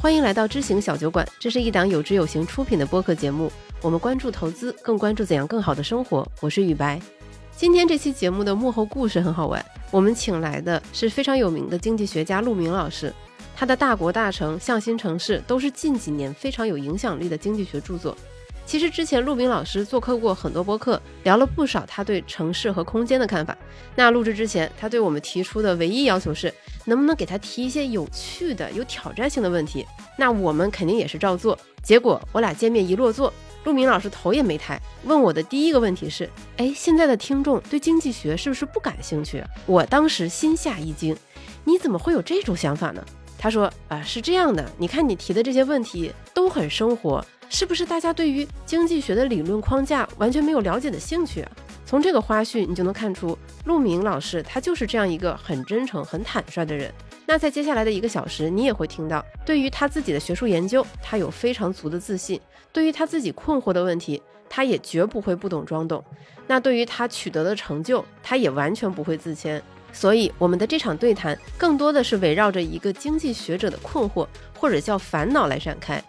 欢迎来到知行小酒馆，这是一档有知有行出品的播客节目。我们关注投资，更关注怎样更好的生活。我是雨白。今天这期节目的幕后故事很好玩，我们请来的是非常有名的经济学家陆明老师，他的《大国大城》《向心城市》都是近几年非常有影响力的经济学著作。其实之前陆明老师做客过很多播客，聊了不少他对城市和空间的看法。那录制之前，他对我们提出的唯一要求是，能不能给他提一些有趣的、有挑战性的问题？那我们肯定也是照做。结果我俩见面一落座，陆明老师头也没抬，问我的第一个问题是：哎，现在的听众对经济学是不是不感兴趣？我当时心下一惊，你怎么会有这种想法呢？他说：啊，是这样的，你看你提的这些问题都很生活。是不是大家对于经济学的理论框架完全没有了解的兴趣啊？从这个花絮你就能看出，陆明老师他就是这样一个很真诚、很坦率的人。那在接下来的一个小时，你也会听到，对于他自己的学术研究，他有非常足的自信；对于他自己困惑的问题，他也绝不会不懂装懂。那对于他取得的成就，他也完全不会自谦。所以，我们的这场对谈更多的是围绕着一个经济学者的困惑或者叫烦恼来展开。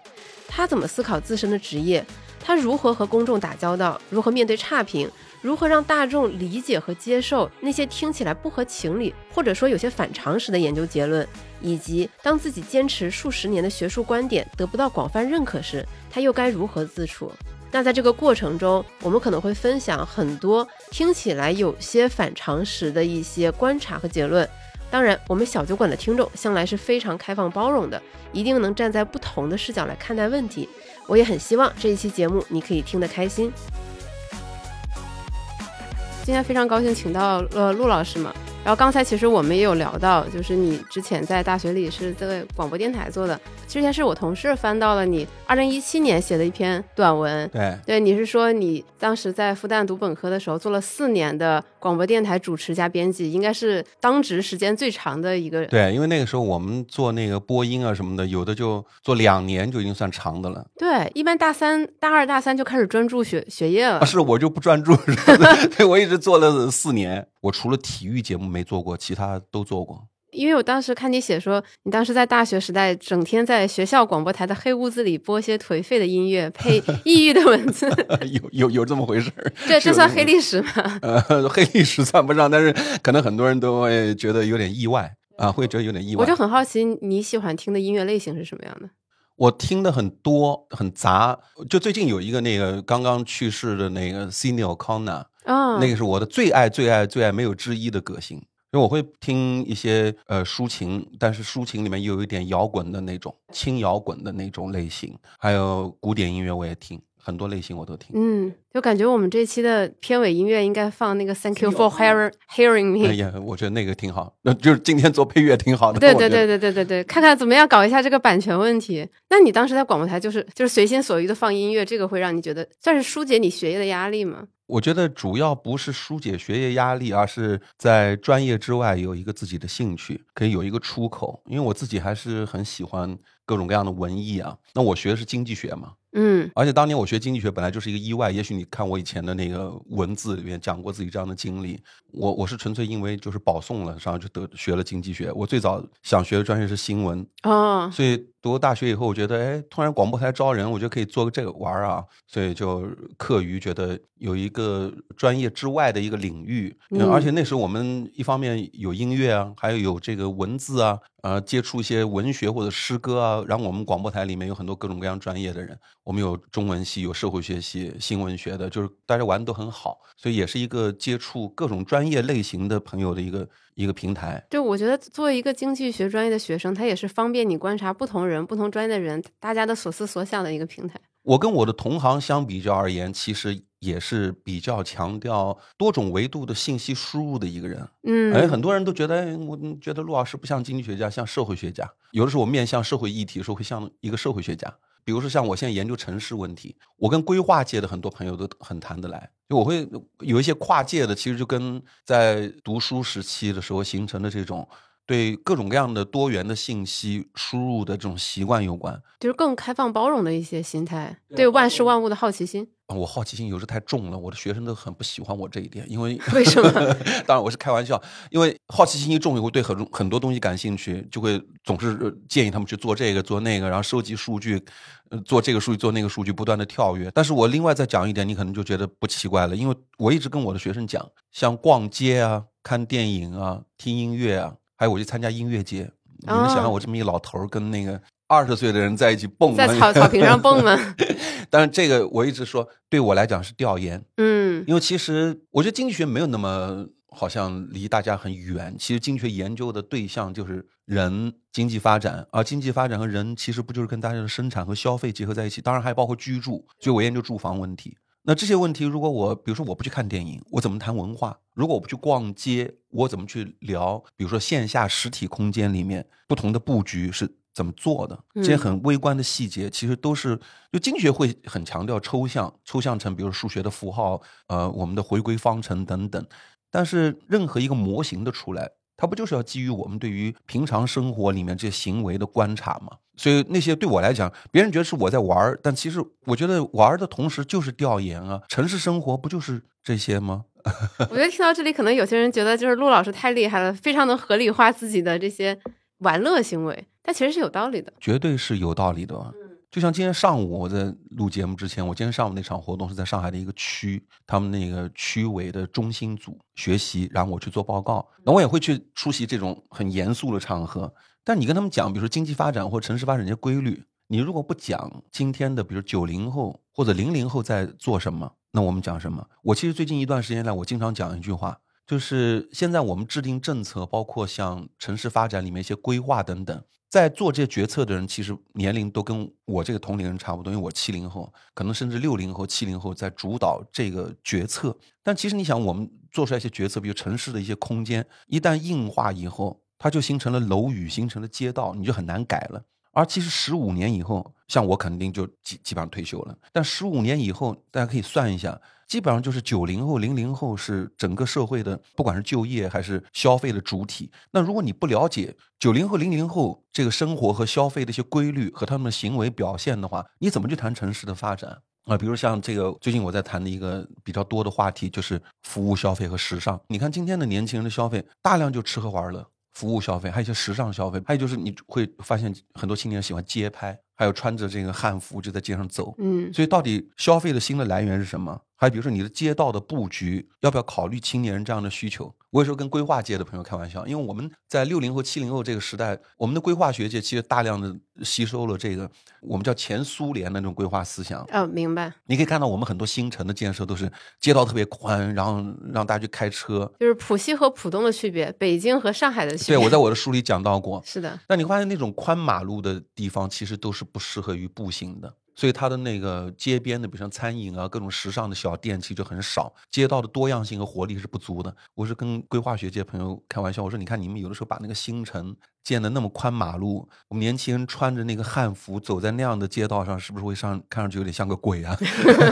他怎么思考自身的职业？他如何和公众打交道？如何面对差评？如何让大众理解和接受那些听起来不合情理，或者说有些反常识的研究结论？以及当自己坚持数十年的学术观点得不到广泛认可时，他又该如何自处？那在这个过程中，我们可能会分享很多听起来有些反常识的一些观察和结论。当然，我们小酒馆的听众向来是非常开放包容的，一定能站在不同的视角来看待问题。我也很希望这一期节目你可以听得开心。今天非常高兴请到了陆老师嘛。然后刚才其实我们也有聊到，就是你之前在大学里是在广播电台做的。之前是我同事翻到了你二零一七年写的一篇短文，对对，你是说你当时在复旦读本科的时候做了四年的广播电台主持加编辑，应该是当值时间最长的一个。对，因为那个时候我们做那个播音啊什么的，有的就做两年就已经算长的了。对，一般大三、大二、大三就开始专注学学业了。是我就不专注，对，我一直做了四年。我除了体育节目没做过，其他都做过。因为我当时看你写说，你当时在大学时代，整天在学校广播台的黑屋子里播些颓废的音乐，配 抑郁的文字。有有有这么回事儿？对，这算黑历史吗？呃，黑历史算不上，但是可能很多人都会觉得有点意外啊，会觉得有点意外。我就很好奇，你喜欢听的音乐类型是什么样的？我听的很多，很杂。就最近有一个那个刚刚去世的那个 c i 那个是我的最爱、最爱、最爱，没有之一的歌星。因为我会听一些呃抒情，但是抒情里面又有一点摇滚的那种轻摇滚的那种类型，还有古典音乐我也听，很多类型我都听。嗯，就感觉我们这期的片尾音乐应该放那个 Thank you for hearing hearing me。哎呀，我觉得那个挺好，那就是今天做配乐挺好的。对对对对对对对，看看怎么样搞一下这个版权问题。那你当时在广播台就是就是随心所欲的放音乐，这个会让你觉得算是疏解你学业的压力吗？我觉得主要不是疏解学业压力，而是在专业之外有一个自己的兴趣，可以有一个出口。因为我自己还是很喜欢各种各样的文艺啊。那我学的是经济学嘛，嗯，而且当年我学经济学本来就是一个意外。也许你看我以前的那个文字里面讲过自己这样的经历，我我是纯粹因为就是保送了，然后就得学了经济学。我最早想学的专业是新闻哦，所以。读了大学以后，我觉得，哎，突然广播台招人，我觉得可以做个这个玩儿啊，所以就课余觉得有一个专业之外的一个领域，嗯而且那时候我们一方面有音乐啊，还有有这个文字啊，呃，接触一些文学或者诗歌啊，然后我们广播台里面有很多各种各样专业的人，我们有中文系，有社会学系、新闻学的，就是大家玩的都很好，所以也是一个接触各种专业类型的朋友的一个。一个平台，就我觉得作为一个经济学专业的学生，他也是方便你观察不同人、不同专业的人大家的所思所想的一个平台。我跟我的同行相比较而言，其实也是比较强调多种维度的信息输入的一个人。嗯，哎，很多人都觉得，我觉得陆老师不像经济学家，像社会学家。有的时候我面向社会议题的时候，会像一个社会学家。比如说像我现在研究城市问题，我跟规划界的很多朋友都很谈得来，就我会有一些跨界的，其实就跟在读书时期的时候形成的这种对各种各样的多元的信息输入的这种习惯有关。就是更开放包容的一些心态，对万事万物的好奇心。我好奇心有时太重了，我的学生都很不喜欢我这一点，因为为什么？当然我是开玩笑，因为好奇心一重，会对很很多东西感兴趣，就会总是建议他们去做这个做那个，然后收集数据，做这个数据做那个数据，不断的跳跃。但是我另外再讲一点，你可能就觉得不奇怪了，因为我一直跟我的学生讲，像逛街啊、看电影啊、听音乐啊，还有我去参加音乐节，你们想象我这么一老头跟那个。二十岁的人在一起蹦，在草草坪上蹦吗？但是这个我一直说，对我来讲是调研。嗯，因为其实我觉得经济学没有那么好像离大家很远。其实经济学研究的对象就是人经济发展，而经济发展和人其实不就是跟大家的生产和消费结合在一起？当然还包括居住，所以我研究住房问题。那这些问题，如果我比如说我不去看电影，我怎么谈文化？如果我不去逛街，我怎么去聊？比如说线下实体空间里面不同的布局是。怎么做的这些很微观的细节，其实都是就经济学会很强调抽象，抽象成比如数学的符号，呃，我们的回归方程等等。但是任何一个模型的出来，它不就是要基于我们对于平常生活里面这些行为的观察吗？所以那些对我来讲，别人觉得是我在玩儿，但其实我觉得玩的同时就是调研啊。城市生活不就是这些吗？我觉得听到这里，可能有些人觉得就是陆老师太厉害了，非常能合理化自己的这些玩乐行为。但其实是有道理的，绝对是有道理的。就像今天上午我在录节目之前，我今天上午那场活动是在上海的一个区，他们那个区委的中心组学习，然后我去做报告。那我也会去出席这种很严肃的场合。但你跟他们讲，比如说经济发展或城市发展这些规律，你如果不讲今天的，比如九零后或者零零后在做什么，那我们讲什么？我其实最近一段时间来，我经常讲一句话，就是现在我们制定政策，包括像城市发展里面一些规划等等。在做这些决策的人，其实年龄都跟我这个同龄人差不多，因为我七零后，可能甚至六零后、七零后在主导这个决策。但其实你想，我们做出来一些决策，比如城市的一些空间，一旦硬化以后，它就形成了楼宇，形成了街道，你就很难改了。而其实十五年以后，像我肯定就基基本上退休了。但十五年以后，大家可以算一下。基本上就是九零后、零零后是整个社会的，不管是就业还是消费的主体。那如果你不了解九零后、零零后这个生活和消费的一些规律和他们的行为表现的话，你怎么去谈城市的发展啊？比如像这个最近我在谈的一个比较多的话题，就是服务消费和时尚。你看今天的年轻人的消费，大量就吃喝玩乐、服务消费，还有一些时尚消费，还有就是你会发现很多青年人喜欢街拍，还有穿着这个汉服就在街上走。嗯，所以到底消费的新的来源是什么？还比如说你的街道的布局，要不要考虑青年人这样的需求？我有时候跟规划界的朋友开玩笑，因为我们在六零后、七零后这个时代，我们的规划学界其实大量的吸收了这个我们叫前苏联的那种规划思想。哦，明白。你可以看到我们很多新城的建设都是街道特别宽，然后让大家去开车。就是浦西和浦东的区别，北京和上海的区别。对，我在我的书里讲到过。是的。但你会发现那种宽马路的地方，其实都是不适合于步行的。所以它的那个街边的，比如像餐饮啊，各种时尚的小店，其实就很少。街道的多样性和活力是不足的。我是跟规划学界朋友开玩笑，我说你看你们有的时候把那个新城。建的那么宽马路，我们年轻人穿着那个汉服走在那样的街道上，是不是会上看上去有点像个鬼啊？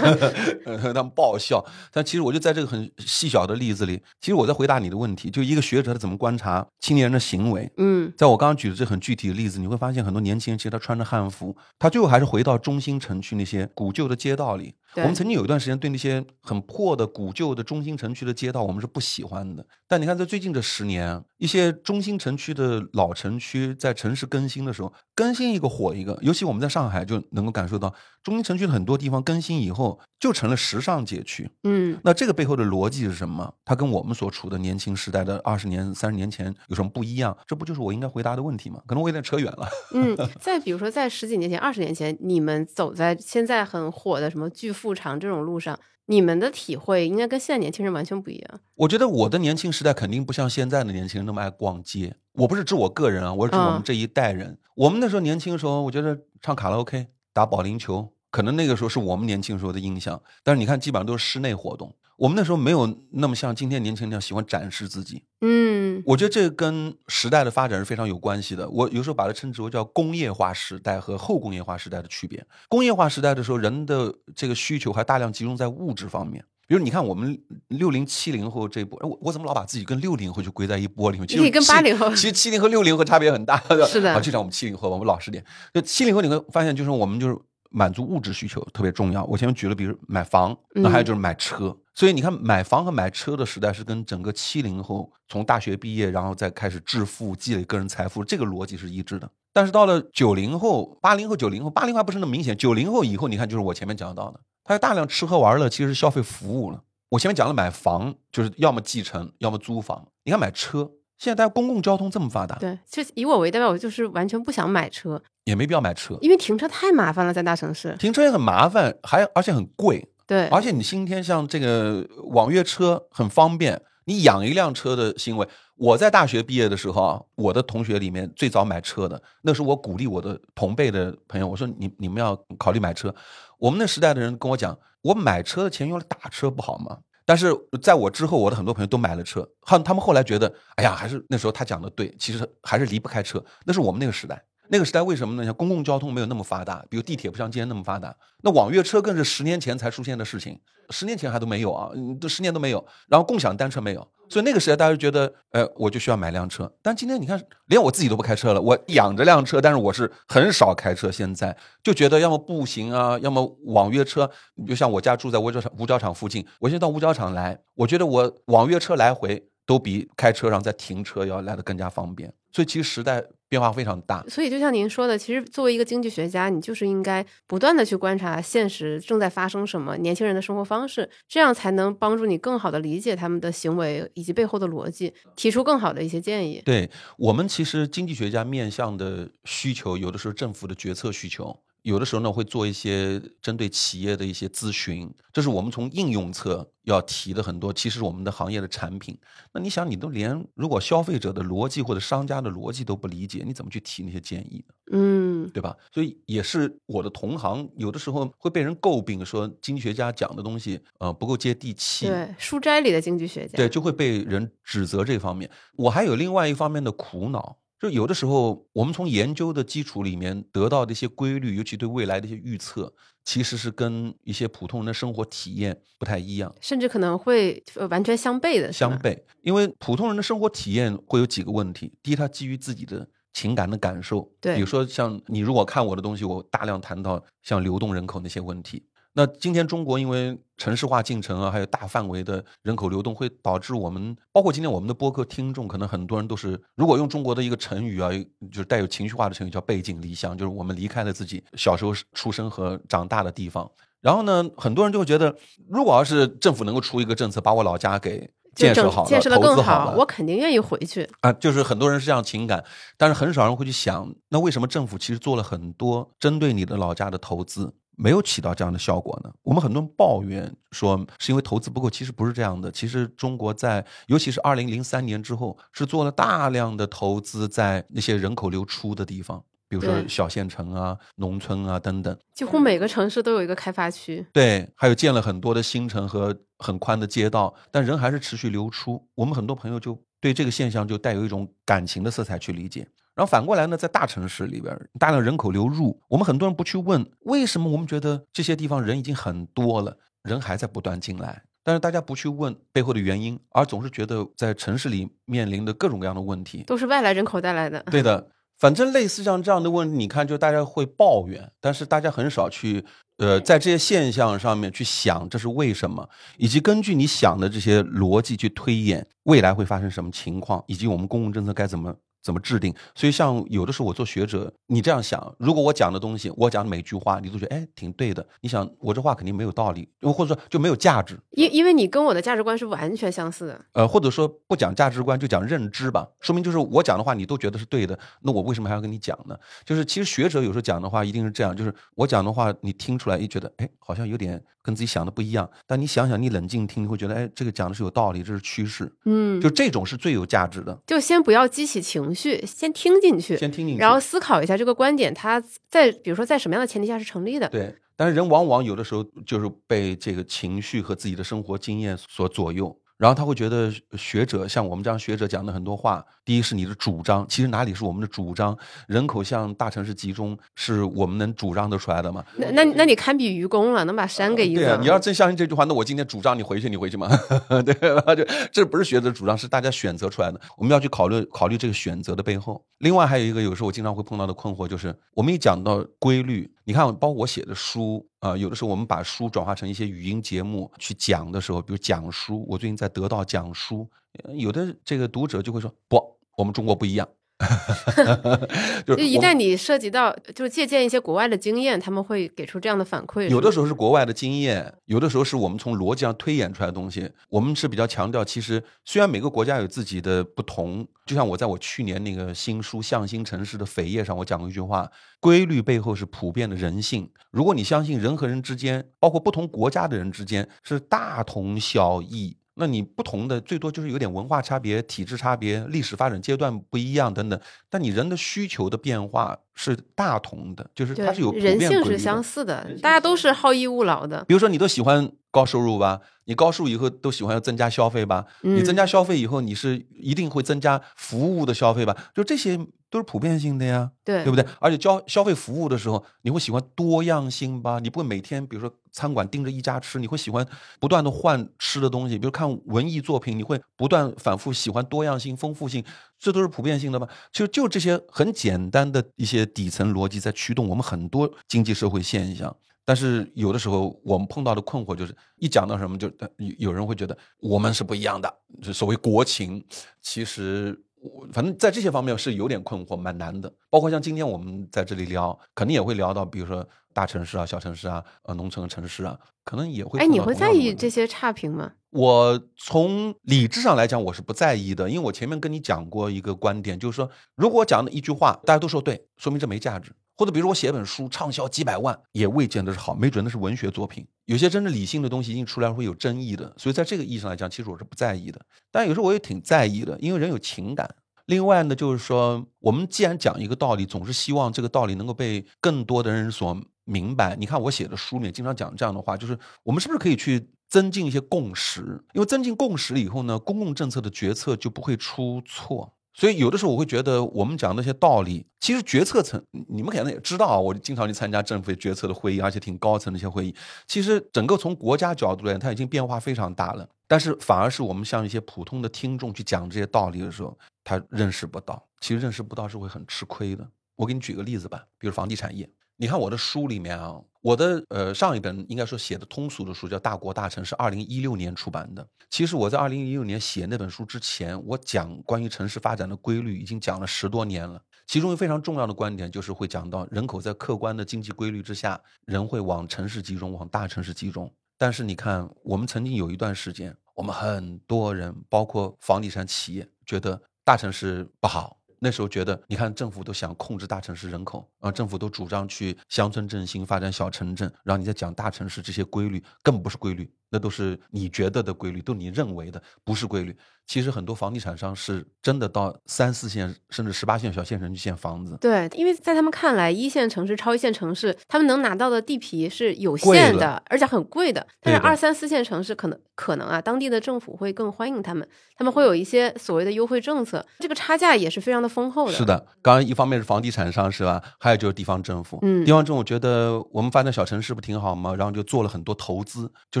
他们爆笑。但其实我就在这个很细小的例子里，其实我在回答你的问题，就一个学者他怎么观察青年人的行为。嗯，在我刚刚举的这很具体的例子，你会发现很多年轻人其实他穿着汉服，他最后还是回到中心城区那些古旧的街道里。我们曾经有一段时间对那些很破的古旧的中心城区的街道，我们是不喜欢的。但你看，在最近这十年，一些中心城区的老城区在城市更新的时候，更新一个火一个。尤其我们在上海就能够感受到，中心城区的很多地方更新以后就成了时尚街区。嗯，那这个背后的逻辑是什么？它跟我们所处的年轻时代的二十年、三十年前有什么不一样？这不就是我应该回答的问题吗？可能我有点扯远了。嗯，再比如说，在十几年前、二十年前，你们走在现在很火的什么巨富长这种路上。你们的体会应该跟现在年轻人完全不一样。我觉得我的年轻时代肯定不像现在的年轻人那么爱逛街。我不是指我个人啊，我是指我们这一代人。我们那时候年轻的时候，我觉得唱卡拉 OK、打保龄球，可能那个时候是我们年轻时候的印象。但是你看，基本上都是室内活动。我们那时候没有那么像今天年轻人那样喜欢展示自己。嗯，我觉得这跟时代的发展是非常有关系的。我有时候把它称之为叫工业化时代和后工业化时代的区别。工业化时代的时候，人的这个需求还大量集中在物质方面。比如你看我们六零七零后这一波，我我怎么老把自己跟六零后就归在一波里面？其实你跟八零后，其实七零和六零后差别很大的。是的，啊，就像我们七零后，我们老实点。就七零后你会发现，就是我们就是满足物质需求特别重要。我前面举了，比如买房，那还有就是买车。所以你看，买房和买车的时代是跟整个七零后从大学毕业，然后再开始致富、积累个人财富这个逻辑是一致的。但是到了九零后、八零后、九零后，八零后还不是那么明显。九零后以后，你看就是我前面讲到的，他有大量吃喝玩乐，其实是消费服务了。我前面讲了买房，就是要么继承，要么租房。你看买车，现在大家公共交通这么发达，对，就以我为代表，我就是完全不想买车，也没必要买车，因为停车太麻烦了，在大城市停车也很麻烦，还而且很贵。对，而且你今天像这个网约车很方便，你养一辆车的行为，我在大学毕业的时候啊，我的同学里面最早买车的，那是我鼓励我的同辈的朋友，我说你你们要考虑买车。我们那时代的人跟我讲，我买车的钱用来打车不好吗？但是在我之后，我的很多朋友都买了车，他他们后来觉得，哎呀，还是那时候他讲的对，其实还是离不开车，那是我们那个时代。那个时代为什么呢？像公共交通没有那么发达，比如地铁不像今天那么发达。那网约车更是十年前才出现的事情，十年前还都没有啊，都十年都没有。然后共享单车没有，所以那个时代大家觉得，呃，我就需要买辆车。但今天你看，连我自己都不开车了，我养着辆车，但是我是很少开车。现在就觉得要么步行啊，要么网约车。你就像我家住在五角场五角场附近，我现在到五角场来，我觉得我网约车来回都比开车上再停车要来的更加方便。所以其实时代。变化非常大，所以就像您说的，其实作为一个经济学家，你就是应该不断的去观察现实正在发生什么，年轻人的生活方式，这样才能帮助你更好的理解他们的行为以及背后的逻辑，提出更好的一些建议。对我们其实经济学家面向的需求，有的时候政府的决策需求。有的时候呢，会做一些针对企业的一些咨询，这是我们从应用侧要提的很多。其实我们的行业的产品，那你想，你都连如果消费者的逻辑或者商家的逻辑都不理解，你怎么去提那些建议呢？嗯，对吧？所以也是我的同行，有的时候会被人诟病说经济学家讲的东西，呃，不够接地气。对，书斋里的经济学家，对，就会被人指责这方面。我还有另外一方面的苦恼。就有的时候，我们从研究的基础里面得到的一些规律，尤其对未来的一些预测，其实是跟一些普通人的生活体验不太一样，甚至可能会完全相悖的。相悖，因为普通人的生活体验会有几个问题：第一，他基于自己的情感的感受，对，比如说像你如果看我的东西，我大量谈到像流动人口那些问题。那今天中国因为城市化进程啊，还有大范围的人口流动，会导致我们包括今天我们的播客听众，可能很多人都是，如果用中国的一个成语啊，就是带有情绪化的成语，叫背井离乡，就是我们离开了自己小时候出生和长大的地方。然后呢，很多人就会觉得，如果要是政府能够出一个政策，把我老家给建设好了，建设的更好，我肯定愿意回去啊。就是很多人是这样情感，但是很少人会去想，那为什么政府其实做了很多针对你的老家的投资？没有起到这样的效果呢？我们很多人抱怨说是因为投资不够，其实不是这样的。其实中国在，尤其是二零零三年之后，是做了大量的投资在那些人口流出的地方，比如说小县城啊、农村啊等等。几乎每个城市都有一个开发区。对，还有建了很多的新城和很宽的街道，但人还是持续流出。我们很多朋友就对这个现象就带有一种感情的色彩去理解。然后反过来呢，在大城市里边，大量人口流入，我们很多人不去问为什么，我们觉得这些地方人已经很多了，人还在不断进来，但是大家不去问背后的原因，而总是觉得在城市里面临的各种各样的问题都是外来人口带来的。对的，反正类似像这样的问题，你看，就大家会抱怨，但是大家很少去呃，在这些现象上面去想这是为什么，以及根据你想的这些逻辑去推演未来会发生什么情况，以及我们公共政策该怎么。怎么制定？所以像有的时候我做学者，你这样想，如果我讲的东西，我讲的每句话，你都觉得哎挺对的。你想我这话肯定没有道理，或者说就没有价值。因因为你跟我的价值观是完全相似的。呃，或者说不讲价值观就讲认知吧，说明就是我讲的话你都觉得是对的，那我为什么还要跟你讲呢？就是其实学者有时候讲的话一定是这样，就是我讲的话你听出来一觉得哎好像有点跟自己想的不一样，但你想想你冷静听，你会觉得哎这个讲的是有道理，这是趋势。嗯，就这种是最有价值的。就先不要激起情绪。去先听进去，先听进去，然后思考一下这个观点，它在比如说在什么样的前提下是成立的？对，但是人往往有的时候就是被这个情绪和自己的生活经验所左右，然后他会觉得学者像我们这样学者讲的很多话，第一是你的主张，其实哪里是我们的主张？人口向大城市集中，是我们能主张得出来的吗？那那那你堪比愚公了，能把山给移走。对啊，你要真相信这句话，那我今天主张你回去，你回去吗？对吧？就这不是学者主张，是大家选择出来的。我们要去考虑考虑这个选择的背后。另外还有一个，有时候我经常会碰到的困惑就是，我们一讲到规律，你看，包括我写的书啊，有的时候我们把书转化成一些语音节目去讲的时候，比如讲书，我最近在得到讲书，有的这个读者就会说，不，我们中国不一样。就一旦你涉及到，就是借鉴一些国外的经验，他们会给出这样的反馈。有的时候是国外的经验，有的时候是我们从逻辑上推演出来的东西。我们是比较强调，其实虽然每个国家有自己的不同，就像我在我去年那个新书《向心城市》的扉页上，我讲过一句话：规律背后是普遍的人性。如果你相信人和人之间，包括不同国家的人之间是大同小异。那你不同的最多就是有点文化差别、体制差别、历史发展阶段不一样等等，但你人的需求的变化是大同的，就是它是有人性是相似的，大家都是好逸恶劳的。比如说，你都喜欢高收入吧？你高收入以后都喜欢要增加消费吧？你增加消费以后，你是一定会增加服务的消费吧？就这些都是普遍性的呀，对对不对？而且交消费服务的时候，你会喜欢多样性吧？你不会每天比如说餐馆盯着一家吃，你会喜欢不断的换吃的东西。比如看文艺作品，你会不断反复喜欢多样性、丰富性，这都是普遍性的吧？其实就这些很简单的一些底层逻辑在驱动我们很多经济社会现象。但是有的时候我们碰到的困惑就是，一讲到什么就有人会觉得我们是不一样的，就所谓国情，其实我反正在这些方面是有点困惑，蛮难的。包括像今天我们在这里聊，肯定也会聊到，比如说大城市啊、小城市啊、呃农村的城市啊，可能也会。哎，你会在意这些差评吗？我从理智上来讲，我是不在意的，因为我前面跟你讲过一个观点，就是说，如果我讲的一句话大家都说对，说明这没价值。或者比如我写本书畅销几百万，也未见得是好，没准那是文学作品。有些真正理性的东西一出来会有争议的，所以在这个意义上来讲，其实我是不在意的。但有时候我也挺在意的，因为人有情感。另外呢，就是说我们既然讲一个道理，总是希望这个道理能够被更多的人所明白。你看我写的书里面经常讲这样的话，就是我们是不是可以去增进一些共识？因为增进共识了以后呢，公共政策的决策就不会出错。所以有的时候我会觉得，我们讲那些道理，其实决策层你们可能也知道啊。我经常去参加政府决策的会议，而且挺高层的一些会议。其实整个从国家角度来讲，它已经变化非常大了。但是反而是我们像一些普通的听众去讲这些道理的时候，他认识不到。其实认识不到是会很吃亏的。我给你举个例子吧，比如房地产业。你看我的书里面啊，我的呃上一本应该说写的通俗的书叫《大国大城》，是二零一六年出版的。其实我在二零一六年写那本书之前，我讲关于城市发展的规律已经讲了十多年了。其中一个非常重要的观点就是会讲到人口在客观的经济规律之下，人会往城市集中，往大城市集中。但是你看，我们曾经有一段时间，我们很多人，包括房地产企业，觉得大城市不好。那时候觉得，你看政府都想控制大城市人口啊，政府都主张去乡村振兴、发展小城镇，然后你在讲大城市这些规律，更不是规律，那都是你觉得的规律，都你认为的，不是规律。其实很多房地产商是真的到三四线甚至十八线小县城去建房子。对，因为在他们看来，一线城市、超一线城市，他们能拿到的地皮是有限的，而且很贵的。但是二三四线城市可能可能啊，当地的政府会更欢迎他们，他们会有一些所谓的优惠政策，这个差价也是非常的丰厚的。是的，刚刚一方面是房地产商是吧？还有就是地方政府。嗯，地方政府觉得我们发展小城市不挺好吗？然后就做了很多投资。就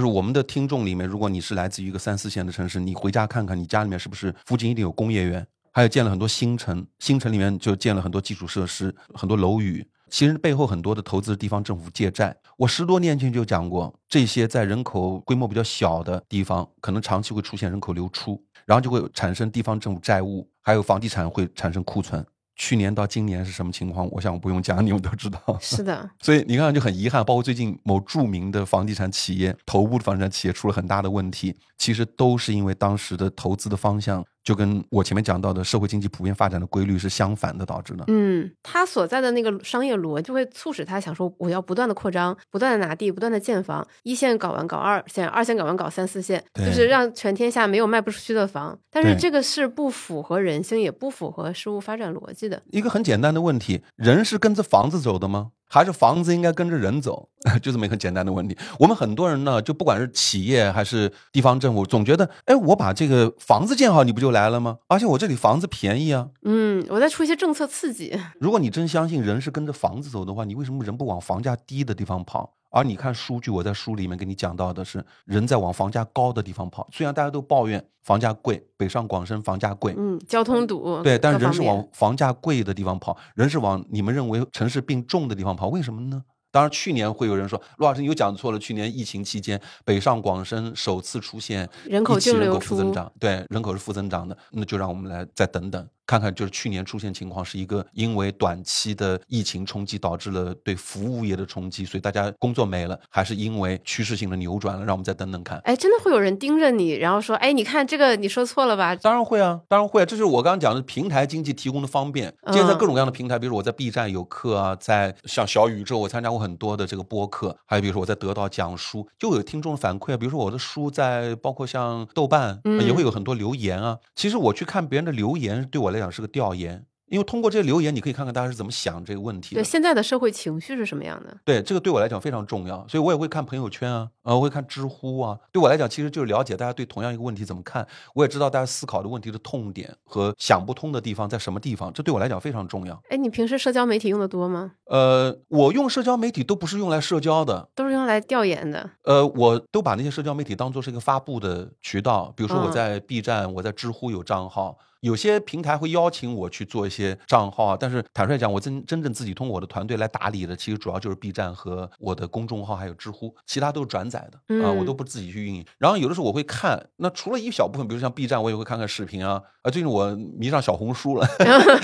是我们的听众里面，如果你是来自于一个三四线的城市，你回家看看，你家家里面是不是？附近一定有工业园，还有建了很多新城，新城里面就建了很多基础设施，很多楼宇。其实背后很多的投资地方政府借债。我十多年前就讲过，这些在人口规模比较小的地方，可能长期会出现人口流出，然后就会产生地方政府债务，还有房地产会产生库存。去年到今年是什么情况？我想我不用讲，你们都知道。是的，所以你看就很遗憾，包括最近某著名的房地产企业、头部的房地产企业出了很大的问题，其实都是因为当时的投资的方向。就跟我前面讲到的社会经济普遍发展的规律是相反的，导致的。嗯，他所在的那个商业逻辑会促使他想说，我要不断的扩张，不断的拿地，不断的建房，一线搞完搞二线，二线搞完搞三四线，就是让全天下没有卖不出去的房。但是这个是不符合人性，也不符合事物发展逻辑的。一个很简单的问题：人是跟着房子走的吗？还是房子应该跟着人走？就这么一个简单的问题。我们很多人呢，就不管是企业还是地方政府，总觉得，哎，我把这个房子建好，你不就来了吗？而且我这里房子便宜啊。嗯，我再出一些政策刺激。如果你真相信人是跟着房子走的话，你为什么人不往房价低的地方跑？而你看数据，我在书里面给你讲到的是，人在往房价高的地方跑。虽然大家都抱怨房价贵，北上广深房价贵，嗯，交通堵，对，但是人是往房价贵的地方跑，人是往你们认为城市病重的地方跑，为什么呢？当然，去年会有人说，陆老师你又讲错了。去年疫情期间，北上广深首次出现人口净流负增长，对，人口是负增长的，那就让我们来再等等。看看，就是去年出现情况是一个因为短期的疫情冲击导致了对服务业的冲击，所以大家工作没了，还是因为趋势性的扭转了？让我们再等等看。哎，真的会有人盯着你，然后说：“哎，你看这个，你说错了吧？”当然会啊，当然会。啊这就是我刚刚讲的平台经济提供的方便。今天在各种各样的平台，比如我在 B 站有课啊，在像小宇宙，我参加过很多的这个播客，还有比如说我在得到讲书，就有听众反馈啊，比如说我的书在包括像豆瓣也会有很多留言啊。其实我去看别人的留言，对我来讲是个调研。因为通过这些留言，你可以看看大家是怎么想这个问题。对现在的社会情绪是什么样的？对这个对我来讲非常重要，所以我也会看朋友圈啊，啊，我会看知乎啊。对我来讲，其实就是了解大家对同样一个问题怎么看，我也知道大家思考的问题的痛点和想不通的地方在什么地方，这对我来讲非常重要。哎，你平时社交媒体用的多吗？呃，我用社交媒体都不是用来社交的，都是用来调研的。呃，我都把那些社交媒体当做是一个发布的渠道，比如说我在 B 站，我在知乎有账号。有些平台会邀请我去做一些账号啊，但是坦率讲，我真真正自己通过我的团队来打理的，其实主要就是 B 站和我的公众号，还有知乎，其他都是转载的啊，我都不自己去运营。然后有的时候我会看，那除了一小部分，比如像 B 站，我也会看看视频啊。啊，最近我迷上小红书了，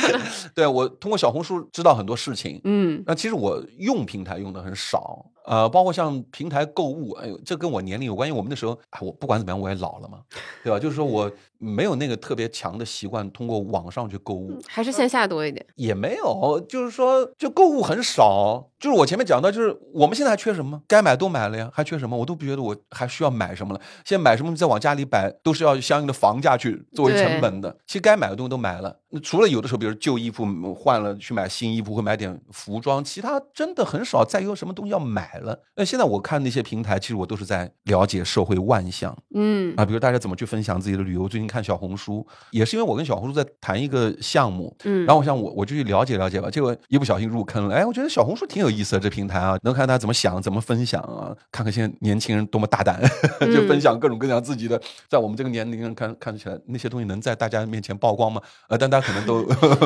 对我通过小红书知道很多事情。嗯，那其实我用平台用的很少。呃，包括像平台购物，哎呦，这跟我年龄有关系。我们那时候，哎，我不管怎么样，我也老了嘛，对吧？就是说我没有那个特别强的习惯，通过网上去购物，还是线下多一点。也没有，就是说，就购物很少。就是我前面讲到，就是我们现在还缺什么？该买都买了呀，还缺什么？我都不觉得我还需要买什么了。现在买什么再往家里摆，都是要相应的房价去作为成本的。其实该买的东西都买了。除了有的时候，比如旧衣服换了去买新衣服，会买点服装，其他真的很少再有什么东西要买了。那现在我看那些平台，其实我都是在了解社会万象，嗯啊，比如大家怎么去分享自己的旅游。最近看小红书，也是因为我跟小红书在谈一个项目，嗯，然后我想我我就去了解了解吧，结果一不小心入坑了。哎，我觉得小红书挺有意思的这平台啊，能看大家怎么想，怎么分享啊，看看现在年轻人多么大胆，就分享各种各样自己的，在我们这个年龄人看看起来那些东西能在大家面前曝光吗？呃，但大家可能都。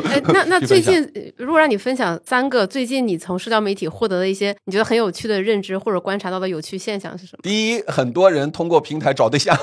哎，那那 最近如果让你分享三个最近你从社交媒体获得的一些你觉得很有趣的认知或者观察到的有趣现象是什么？第一，很多人通过平台找对象，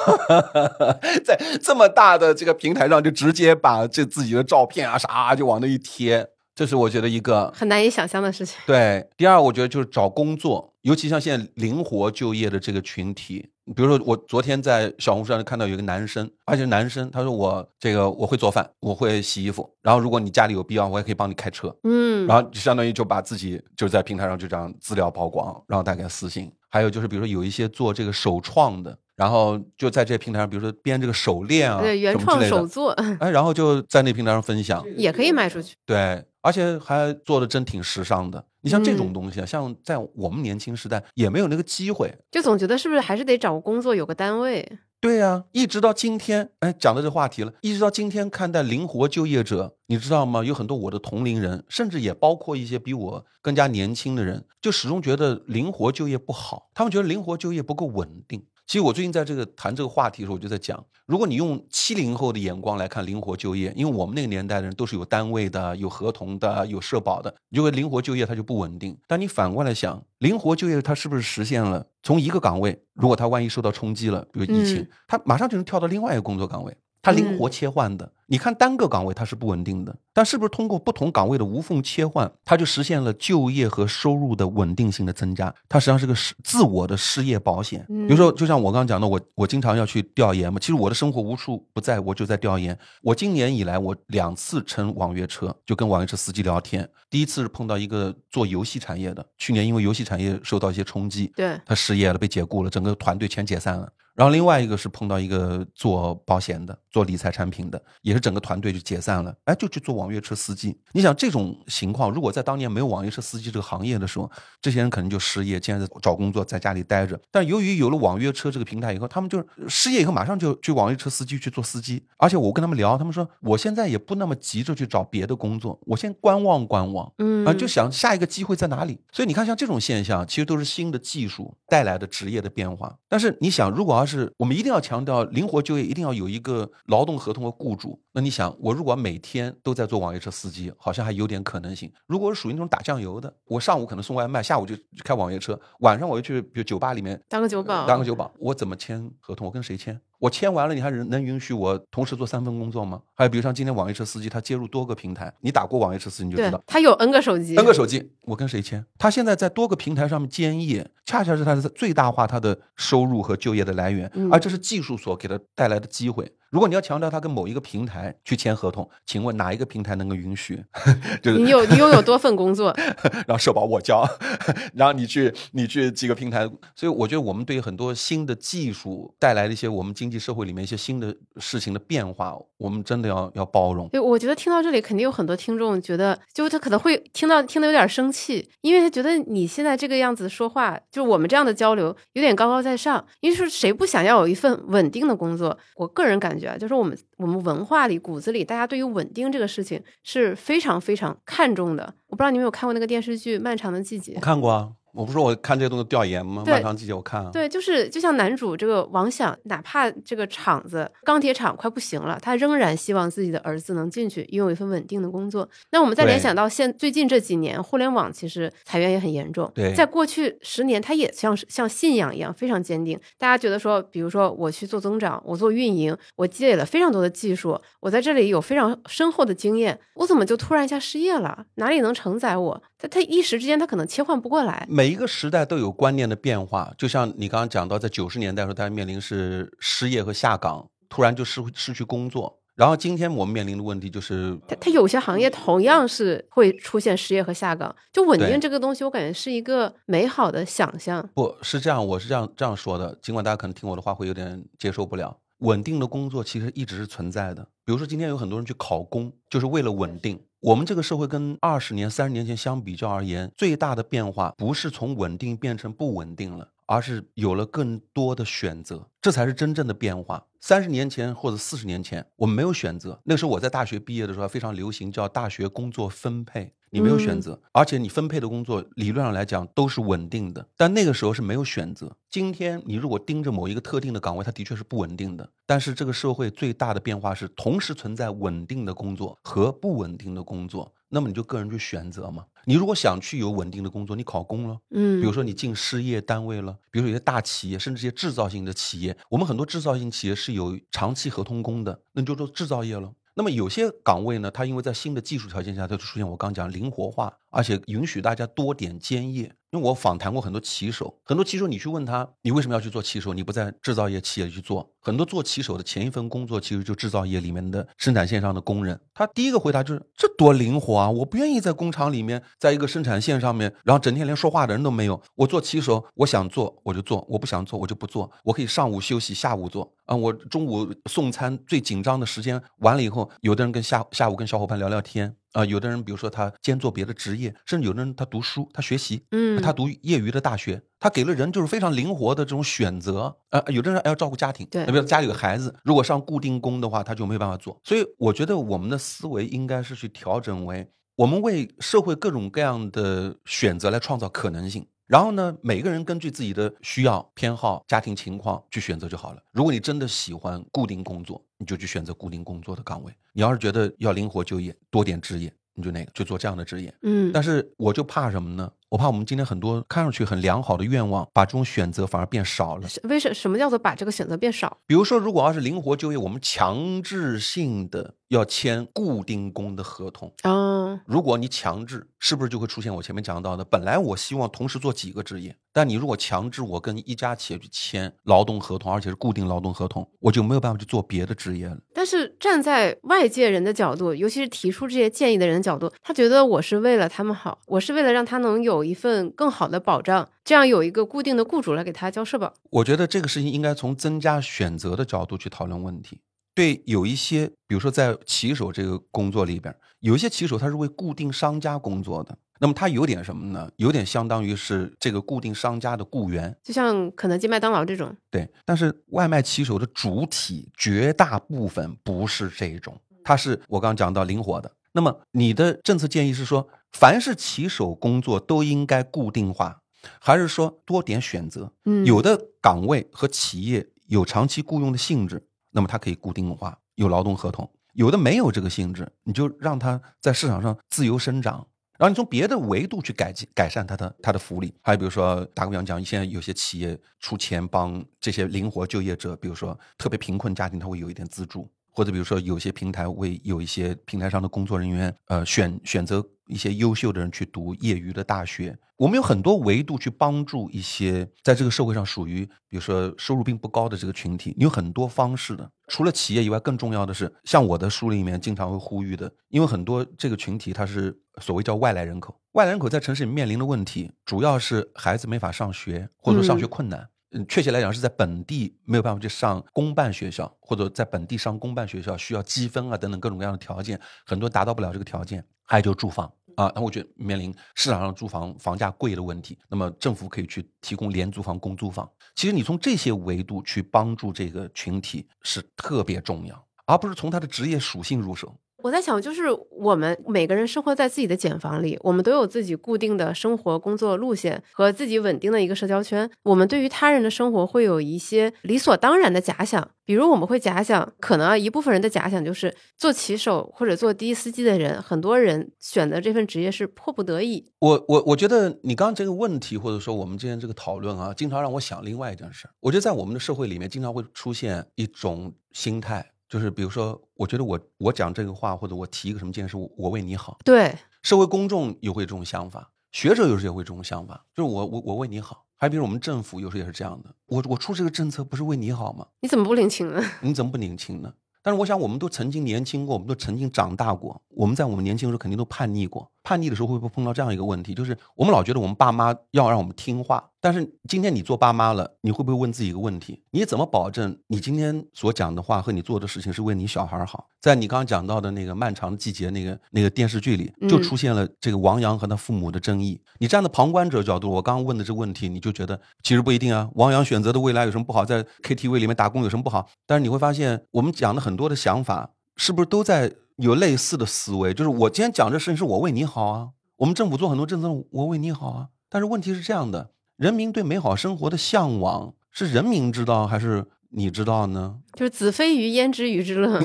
在这么大的这个平台上就直接把这自己的照片啊啥就往那一贴。这是我觉得一个很难以想象的事情。对，第二，我觉得就是找工作，尤其像现在灵活就业的这个群体。比如说，我昨天在小红书上看到有一个男生，而且男生他说我这个我会做饭，我会洗衣服，然后如果你家里有必要，我也可以帮你开车。嗯，然后就相当于就把自己就在平台上就这样资料曝光，然后大家私信。还有就是，比如说有一些做这个首创的。然后就在这平台上，比如说编这个手链啊，对，原创手作，哎，然后就在那平台上分享，也可以卖出去。对，而且还做的真挺时尚的。你像这种东西啊，像在我们年轻时代也没有那个机会，就总觉得是不是还是得找个工作，有个单位。对呀，一直到今天，哎，讲到这话题了，一直到今天看待灵活就业者，你知道吗？有很多我的同龄人，甚至也包括一些比我更加年轻的人，就始终觉得灵活就业不好，他们觉得灵活就业不够稳定。其实我最近在这个谈这个话题的时候，我就在讲，如果你用七零后的眼光来看灵活就业，因为我们那个年代的人都是有单位的、有合同的、有社保的，你就会灵活就业它就不稳定。但你反过来想，灵活就业它是不是实现了从一个岗位，如果它万一受到冲击了，比如疫情，它马上就能跳到另外一个工作岗位？它灵活切换的，你看单个岗位它是不稳定的，但是不是通过不同岗位的无缝切换，它就实现了就业和收入的稳定性的增加？它实际上是个失自我的失业保险。比如说，就像我刚刚讲的，我我经常要去调研嘛，其实我的生活无处不在，我就在调研。我今年以来，我两次乘网约车，就跟网约车司机聊天。第一次是碰到一个做游戏产业的，去年因为游戏产业受到一些冲击，对，他失业了，被解雇了，整个团队全解散了。然后另外一个是碰到一个做保险的。做理财产品的，也是整个团队就解散了，哎，就去做网约车司机。你想这种情况，如果在当年没有网约车司机这个行业的时候，这些人可能就失业，现在找工作，在家里待着。但由于有了网约车这个平台以后，他们就失业以后马上就去网约车司机去做司机。而且我跟他们聊，他们说我现在也不那么急着去找别的工作，我先观望观望，嗯啊，就想下一个机会在哪里。所以你看，像这种现象，其实都是新的技术带来的职业的变化。但是你想，如果要是我们一定要强调灵活就业，一定要有一个劳动合同和雇主，那你想，我如果每天都在做网约车司机，好像还有点可能性。如果是属于那种打酱油的，我上午可能送外卖，下午就开网约车，晚上我又去比如酒吧里面当个酒保，当个酒保，我怎么签合同？我跟谁签？我签完了，你还能能允许我同时做三份工作吗？还有比如像今天网约车司机，他接入多个平台，你打过网约车司机你就知道，他有 N 个手机，N 个手机，我跟谁签？他现在在多个平台上面兼业，恰恰是他的最大化他的收入和就业的来源，嗯而这是技术所给他带来的机会。如果你要强调他跟某一个平台去签合同，请问哪一个平台能够允许？就是你有你拥有多份工作，然后社保我交，然后你去你去几个平台，所以我觉得我们对于很多新的技术带来的一些我们经济社会里面一些新的事情的变化，我们真的要要包容。对，我觉得听到这里，肯定有很多听众觉得，就他可能会听到听得有点生气，因为他觉得你现在这个样子说话，就是我们这样的交流有点高高在上。因为说谁不想要有一份稳定的工作？我个人感觉就是我们我们文化里骨子里，大家对于稳定这个事情是非常非常看重的。我不知道你们有看过那个电视剧《漫长的季节》？看过，我不是说我看这些东西调研吗？对漫长季节我看啊。对，就是就像男主这个王想，哪怕这个厂子钢铁厂快不行了，他仍然希望自己的儿子能进去，拥有一份稳定的工作。那我们再联想到现最近这几年，互联网其实裁员也很严重。对在过去十年，他也像是像信仰一样非常坚定。大家觉得说，比如说我去做增长，我做运营，我积累了非常多的技术，我在这里有非常深厚的经验，我怎么就突然一下失业了？哪里能承载我？他他一时之间他可能切换不过来。每一个时代都有观念的变化，就像你刚刚讲到，在九十年代的时候，大家面临是失业和下岗，突然就失失去工作。然后今天我们面临的问题就是，它它有些行业同样是会出现失业和下岗，就稳定这个东西，我感觉是一个美好的想象。不是这样，我是这样这样说的。尽管大家可能听我的话会有点接受不了，稳定的工作其实一直是存在的。比如说今天有很多人去考公，就是为了稳定。我们这个社会跟二十年、三十年前相比较而言，最大的变化不是从稳定变成不稳定了，而是有了更多的选择，这才是真正的变化。三十年前或者四十年前，我们没有选择。那时候我在大学毕业的时候，非常流行叫大学工作分配，你没有选择，而且你分配的工作理论上来讲都是稳定的。但那个时候是没有选择。今天你如果盯着某一个特定的岗位，它的确是不稳定的。但是这个社会最大的变化是，同时存在稳定的工作和不稳定的工作。那么你就个人去选择嘛。你如果想去有稳定的工作，你考公了，嗯，比如说你进事业单位了，比如说有些大企业，甚至一些制造性的企业，我们很多制造性企业是有长期合同工的，那你就做制造业了。那么有些岗位呢，它因为在新的技术条件下，它就出现我刚讲灵活化，而且允许大家多点兼业。因为我访谈过很多骑手，很多骑手你去问他，你为什么要去做骑手？你不在制造业企业去做？很多做骑手的前一份工作其实就制造业里面的生产线上的工人。他第一个回答就是：这多灵活啊！我不愿意在工厂里面，在一个生产线上面，然后整天连说话的人都没有。我做骑手，我想做我就做，我不想做我就不做。我可以上午休息，下午做。啊，我中午送餐最紧张的时间完了以后，有的人跟下下午跟小伙伴聊聊天。啊、有的人比如说他兼做别的职业，甚至有的人他读书，他学习，嗯，他读业余的大学，他给了人就是非常灵活的这种选择。呃，有的人还要照顾家庭，对比如家里有孩子，如果上固定工的话，他就没有办法做。所以我觉得我们的思维应该是去调整为，我们为社会各种各样的选择来创造可能性。然后呢，每个人根据自己的需要、偏好、家庭情况去选择就好了。如果你真的喜欢固定工作，你就去选择固定工作的岗位；你要是觉得要灵活就业、多点职业，你就那个就做这样的职业。嗯，但是我就怕什么呢？我怕我们今天很多看上去很良好的愿望，把这种选择反而变少了。为什什么叫做把这个选择变少？比如说，如果要是灵活就业，我们强制性的要签固定工的合同，哦，如果你强制，是不是就会出现我前面讲到的？本来我希望同时做几个职业，但你如果强制我跟一家企业去签劳动合同，而且是固定劳动合同，我就没有办法去做别的职业了。但是站在外界人的角度，尤其是提出这些建议的人的角度，他觉得我是为了他们好，我是为了让他能有一份更好的保障，这样有一个固定的雇主来给他交社保。我觉得这个事情应该从增加选择的角度去讨论问题。对有一些，比如说在骑手这个工作里边，有一些骑手他是为固定商家工作的，那么他有点什么呢？有点相当于是这个固定商家的雇员，就像肯德基、麦当劳这种。对，但是外卖骑手的主体绝大部分不是这种，他是我刚刚讲到灵活的。那么你的政策建议是说，凡是骑手工作都应该固定化，还是说多点选择？嗯，有的岗位和企业有长期雇佣的性质，那么它可以固定化，有劳动合同；有的没有这个性质，你就让它在市场上自由生长。然后你从别的维度去改进改善它的它的福利，还有比如说打个比方讲，现在有些企业出钱帮这些灵活就业者，比如说特别贫困家庭，他会有一点资助。或者比如说，有些平台为有一些平台上的工作人员，呃，选选择一些优秀的人去读业余的大学。我们有很多维度去帮助一些在这个社会上属于，比如说收入并不高的这个群体。你有很多方式的，除了企业以外，更重要的是，像我的书里面经常会呼吁的，因为很多这个群体他是所谓叫外来人口，外来人口在城市里面临的问题，主要是孩子没法上学，或者说上学困难。嗯，嗯确切来讲是在本地没有办法去上公办学校，或者在本地上公办学校需要积分啊等等各种各样的条件，很多达到不了这个条件。还有就是住房啊，那我觉得面临市场上住房房价贵的问题，那么政府可以去提供廉租房、公租房。其实你从这些维度去帮助这个群体是特别重要，而不是从他的职业属性入手。我在想，就是我们每个人生活在自己的茧房里，我们都有自己固定的生活、工作路线和自己稳定的一个社交圈。我们对于他人的生活会有一些理所当然的假想，比如我们会假想，可能啊一部分人的假想就是做骑手或者做滴滴司机的人，很多人选择这份职业是迫不得已。我我我觉得你刚刚这个问题，或者说我们今天这个讨论啊，经常让我想另外一件事。我觉得在我们的社会里面，经常会出现一种心态。就是比如说，我觉得我我讲这个话，或者我提一个什么建议，是我为你好。对，社会公众也会这种想法，学者有时也会这种想法，就是我我我为你好。还比如我们政府有时也是这样的，我我出这个政策不是为你好吗？你怎么不领情呢？你怎么不领情呢？但是我想，我们都曾经年轻过，我们都曾经长大过。我们在我们年轻的时候肯定都叛逆过。叛逆的时候会不会碰到这样一个问题？就是我们老觉得我们爸妈要让我们听话。但是今天你做爸妈了，你会不会问自己一个问题：你怎么保证你今天所讲的话和你做的事情是为你小孩好？在你刚刚讲到的那个漫长的季节那个那个电视剧里，就出现了这个王阳和他父母的争议。你站在旁观者角度，我刚刚问的这个问题，你就觉得其实不一定啊。王阳选择的未来有什么不好？在 KTV 里面打工有什么不好？但是你会发现，我们讲的很多的想法。是不是都在有类似的思维？就是我今天讲这事情是我为你好啊，我们政府做很多政策，我为你好啊。但是问题是这样的，人民对美好生活的向往是人民知道还是你知道呢？就是子非鱼焉知鱼之乐，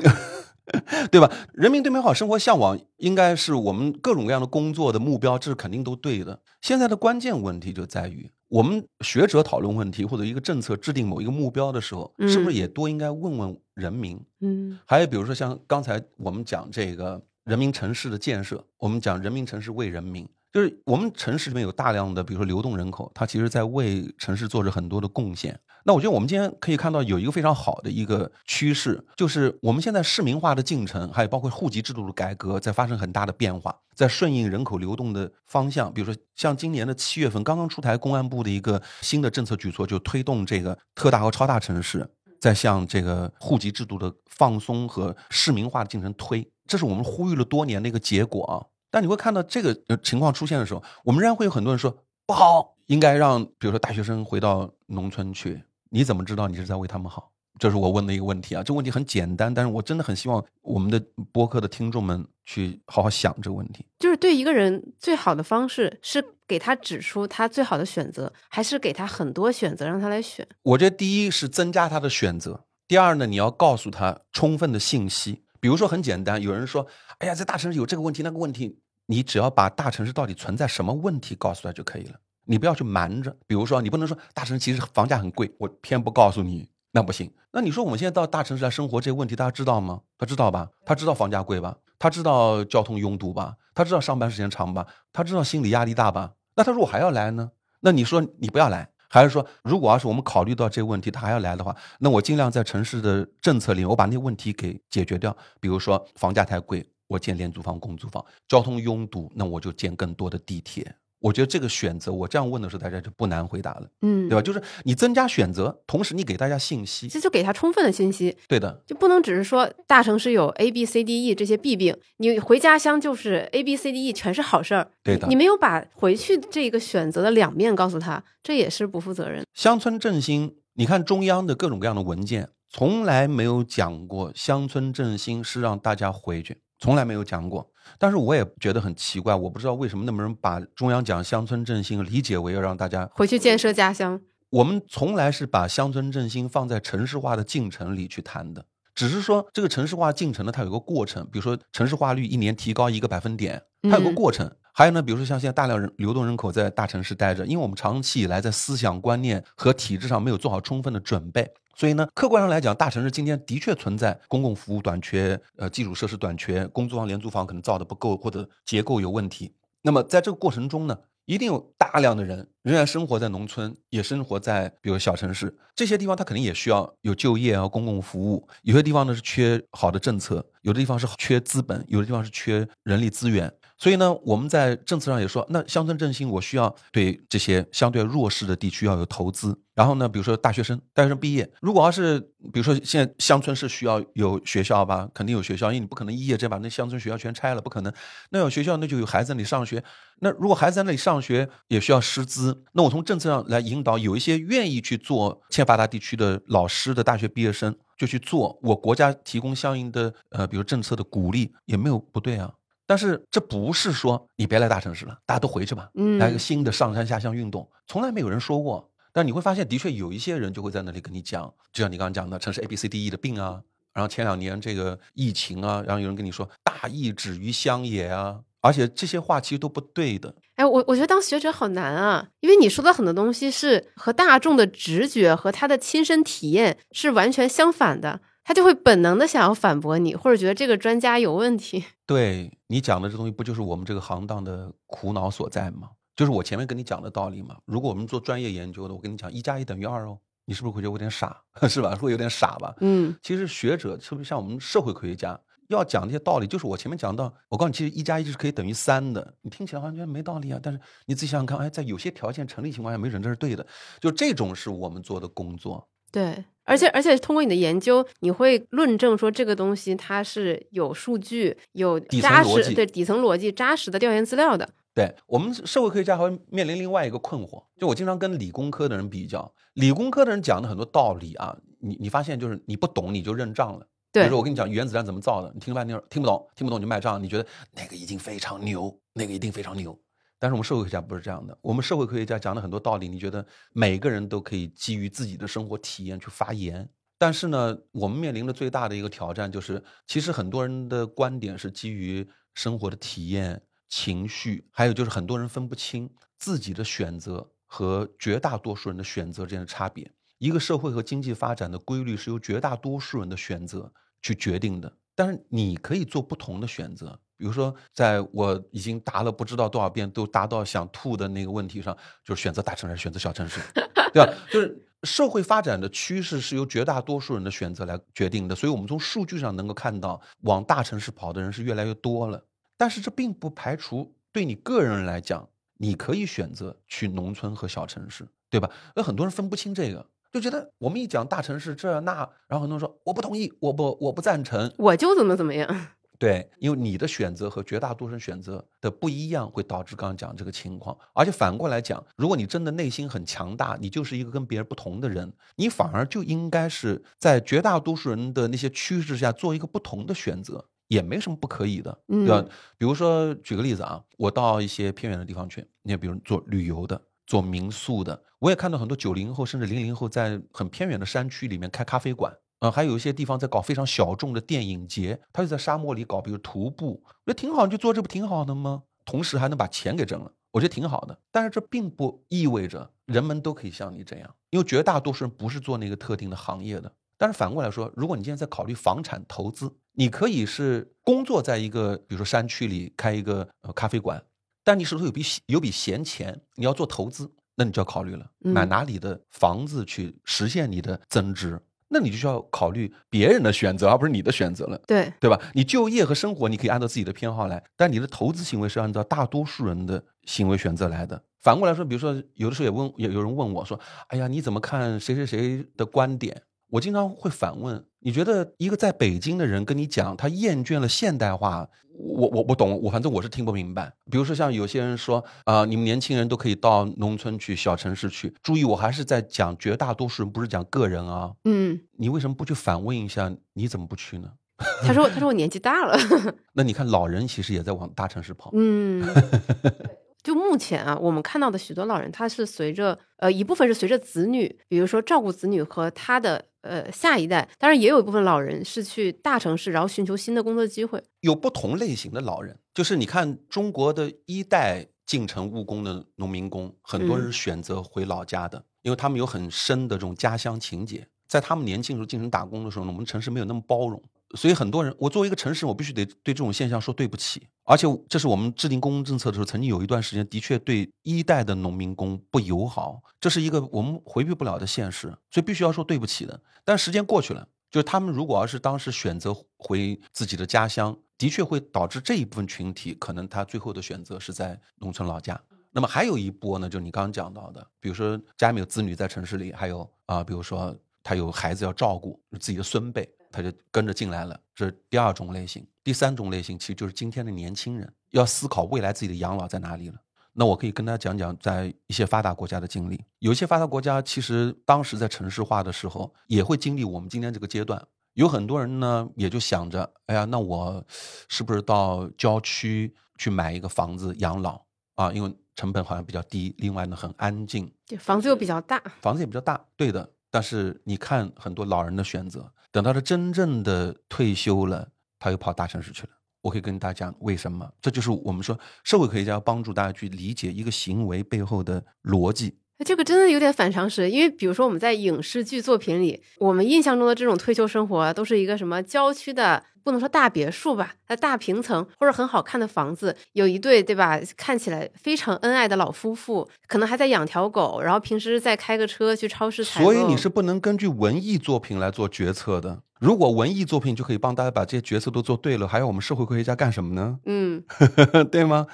对吧？人民对美好生活向往应该是我们各种各样的工作的目标，这是肯定都对的。现在的关键问题就在于。我们学者讨论问题或者一个政策制定某一个目标的时候，是不是也多应该问问人民？嗯，还有比如说像刚才我们讲这个人民城市的建设，我们讲人民城市为人民，就是我们城市里面有大量的比如说流动人口，他其实在为城市做着很多的贡献。那我觉得我们今天可以看到有一个非常好的一个趋势，就是我们现在市民化的进程，还有包括户籍制度的改革，在发生很大的变化，在顺应人口流动的方向。比如说，像今年的七月份刚刚出台公安部的一个新的政策举措，就推动这个特大和超大城市在向这个户籍制度的放松和市民化的进程推。这是我们呼吁了多年的一个结果啊。但你会看到这个情况出现的时候，我们仍然会有很多人说不好，应该让比如说大学生回到农村去。你怎么知道你是在为他们好？这是我问的一个问题啊。这个问题很简单，但是我真的很希望我们的播客的听众们去好好想这个问题。就是对一个人最好的方式是给他指出他最好的选择，还是给他很多选择让他来选？我觉得第一是增加他的选择，第二呢，你要告诉他充分的信息。比如说很简单，有人说：“哎呀，在大城市有这个问题那个问题。”你只要把大城市到底存在什么问题告诉他就可以了。你不要去瞒着，比如说你不能说大城市其实房价很贵，我偏不告诉你，那不行。那你说我们现在到大城市来生活，这个问题大家知道吗？他知道吧？他知道房价贵吧？他知道交通拥堵吧？他知道上班时间长吧？他知道心理压力大吧？那他如果还要来呢？那你说你不要来，还是说如果要是我们考虑到这个问题，他还要来的话，那我尽量在城市的政策里，我把那个问题给解决掉。比如说房价太贵，我建廉租房、公租房；交通拥堵，那我就建更多的地铁。我觉得这个选择，我这样问的时候，大家就不难回答了，嗯，对吧？就是你增加选择，同时你给大家信息，这就给他充分的信息，对的，就不能只是说大城市有 A B C D E 这些弊病，你回家乡就是 A B C D E 全是好事儿，对的你没有把回去这个选择的两面告诉他，这也是不负责任。乡村振兴，你看中央的各种各样的文件，从来没有讲过乡村振兴是让大家回去，从来没有讲过。但是我也觉得很奇怪，我不知道为什么那么多人把中央讲乡村振兴理解为要让大家回去建设家乡，我们从来是把乡村振兴放在城市化的进程里去谈的，只是说这个城市化进程呢，它有个过程，比如说城市化率一年提高一个百分点，它有个嗯。过程。还有呢，比如说像现在大量人流动人口在大城市待着，因为我们长期以来在思想观念和体制上没有做好充分的准备，所以呢，客观上来讲，大城市今天的确存在公共服务短缺、呃基础设施短缺、公租房、廉租房可能造的不够或者结构有问题。那么在这个过程中呢，一定有大量的人仍然生活在农村，也生活在比如小城市这些地方，他肯定也需要有就业啊、公共服务。有些地方呢是缺好的政策，有的地方是缺资本，有的地方是缺人力资源。所以呢，我们在政策上也说，那乡村振兴我需要对这些相对弱势的地区要有投资。然后呢，比如说大学生，大学生毕业，如果要是比如说现在乡村是需要有学校吧，肯定有学校，因为你不可能一夜之间把那乡村学校全拆了，不可能。那有学校，那就有孩子在那里上学。那如果孩子在那里上学，也需要师资。那我从政策上来引导，有一些愿意去做欠发达地区的老师的大学毕业生就去做，我国家提供相应的呃，比如政策的鼓励，也没有不对啊。但是这不是说你别来大城市了，大家都回去吧，嗯来个新的上山下乡运动，从来没有人说过。但你会发现，的确有一些人就会在那里跟你讲，就像你刚刚讲的城市 A B C D E 的病啊，然后前两年这个疫情啊，然后有人跟你说大义止于乡野啊，而且这些话其实都不对的。哎，我我觉得当学者好难啊，因为你说的很多东西是和大众的直觉和他的亲身体验是完全相反的，他就会本能的想要反驳你，或者觉得这个专家有问题。对你讲的这东西，不就是我们这个行当的苦恼所在吗？就是我前面跟你讲的道理嘛。如果我们做专业研究的，我跟你讲一加一等于二哦，你是不是会觉得我有点傻，是吧？会有点傻吧？嗯其实学者，特别像我们社会科学家，要讲这些道理，就是我前面讲到，我告诉你，其实一加一是可以等于三的。你听起来好像觉得没道理啊，但是你自己想想看，哎，在有些条件成立情况下，没准这是对的。就这种是我们做的工作。对，而且而且通过你的研究，你会论证说这个东西它是有数据、有扎实对底层逻辑扎实的调研资料的。对我们社会科学家还会面临另外一个困惑，就我经常跟理工科的人比较，理工科的人讲的很多道理啊，你你发现就是你不懂你就认账了。比如说我跟你讲原子弹怎么造的，你听了半天听不懂，听不懂你就卖账，你觉得那个一定非常牛，那个一定非常牛。但是我们社会学家不是这样的，我们社会科学家讲的很多道理，你觉得每个人都可以基于自己的生活体验去发言。但是呢，我们面临的最大的一个挑战就是，其实很多人的观点是基于生活的体验、情绪，还有就是很多人分不清自己的选择和绝大多数人的选择之间的差别。一个社会和经济发展的规律是由绝大多数人的选择去决定的，但是你可以做不同的选择。比如说，在我已经答了不知道多少遍都答到想吐的那个问题上，就是选择大城市选择小城市，对吧？就是社会发展的趋势是由绝大多数人的选择来决定的，所以我们从数据上能够看到，往大城市跑的人是越来越多了。但是这并不排除对你个人来讲，你可以选择去农村和小城市，对吧？有很多人分不清这个，就觉得我们一讲大城市这那，然后很多人说我不同意，我不我不赞成，我就怎么怎么样。对，因为你的选择和绝大多数人选择的不一样，会导致刚刚讲这个情况。而且反过来讲，如果你真的内心很强大，你就是一个跟别人不同的人，你反而就应该是在绝大多数人的那些趋势下做一个不同的选择，也没什么不可以的，对吧？嗯比如说举个例子啊，我到一些偏远的地方去，你比如做旅游的。做民宿的，我也看到很多九零后甚至零零后在很偏远的山区里面开咖啡馆，呃，还有一些地方在搞非常小众的电影节，他就在沙漠里搞，比如徒步，我觉得挺好，你就做这不挺好的吗？同时还能把钱给挣了，我觉得挺好的。但是这并不意味着人们都可以像你这样，因为绝大多数人不是做那个特定的行业的。但是反过来说，如果你现在在考虑房产投资，你可以是工作在一个比如说山区里开一个呃咖啡馆，但你手头有笔有笔闲钱，你要做投资，那你就要考虑了，嗯买哪里的房子去实现你的增值。那你就需要考虑别人的选择，而不是你的选择了，对，对吧？你就业和生活你可以按照自己的偏好来，但你的投资行为是按照大多数人的行为选择来的。反过来说，比如说有的时候也问有有人问我说：“哎呀，你怎么看谁谁谁的观点？”我经常会反问：你觉得一个在北京的人跟你讲他厌倦了现代化，我我我懂，我反正我是听不明白。比如说像有些人说啊、你们年轻人都可以到农村去、小城市去。注意，我还是在讲绝大多数人，不是讲个人啊。嗯，你为什么不去反问一下，你怎么不去呢？他说他说我年纪大了，那你看老人其实也在往大城市跑。嗯。就目前啊，我们看到的许多老人，他是随着呃一部分是随着子女，比如说照顾子女和他的呃下一代，当然也有一部分老人是去大城市，然后寻求新的工作机会。有不同类型的老人，就是你看中国的一代进城务工的农民工，很多人嗯选择回老家的，因为他们有很深的这种家乡情结。在他们年轻时候进城打工的时候呢，我们城市没有那么包容，所以很多人，我作为一个城市，我必须得对这种现象说对不起。而且这是我们制定公共政策的时候，曾经有一段时间的确对一代的农民工不友好，这是一个我们回避不了的现实，所以必须要说对不起的。但时间过去了。就是他们如果要是当时选择回自己的家乡，的确会导致这一部分群体可能他最后的选择是在农村老家。那么还有一波呢，就你刚刚讲到的，比如说家里面有子女在城市里，还有啊、比如说他有孩子要照顾，自己的孙辈，他就跟着进来了，这是第二种类型。第三种类型其实就是今天的年轻人要思考未来自己的养老在哪里了。那我可以跟大家讲讲，在一些发达国家的经历。有一些发达国家其实当时在城市化的时候，也会经历我们今天这个阶段。有很多人呢，也就想着，哎呀，那我是不是到郊区去买一个房子养老啊？因为成本好像比较低，另外呢很安静，对，房子又比较大，房子也比较大，对的。但是你看很多老人的选择，等到他真正的退休了，他又跑大城市去了。我可以跟大家讲为什么，这就是我们说社会科学家帮助大家去理解一个行为背后的逻辑。这个真的有点反常识，因为比如说我们在影视剧作品里，我们印象中的这种退休生活啊都是一个什么郊区的，不能说大别墅吧，那大平层或者很好看的房子，有一对对吧，看起来非常恩爱的老夫妇，可能还在养条狗，然后平时再开个车去超市采购。所以你是不能根据文艺作品来做决策的。如果文艺作品就可以帮大家把这些决策都做对了，还要我们社会科学家干什么呢？嗯 对吗？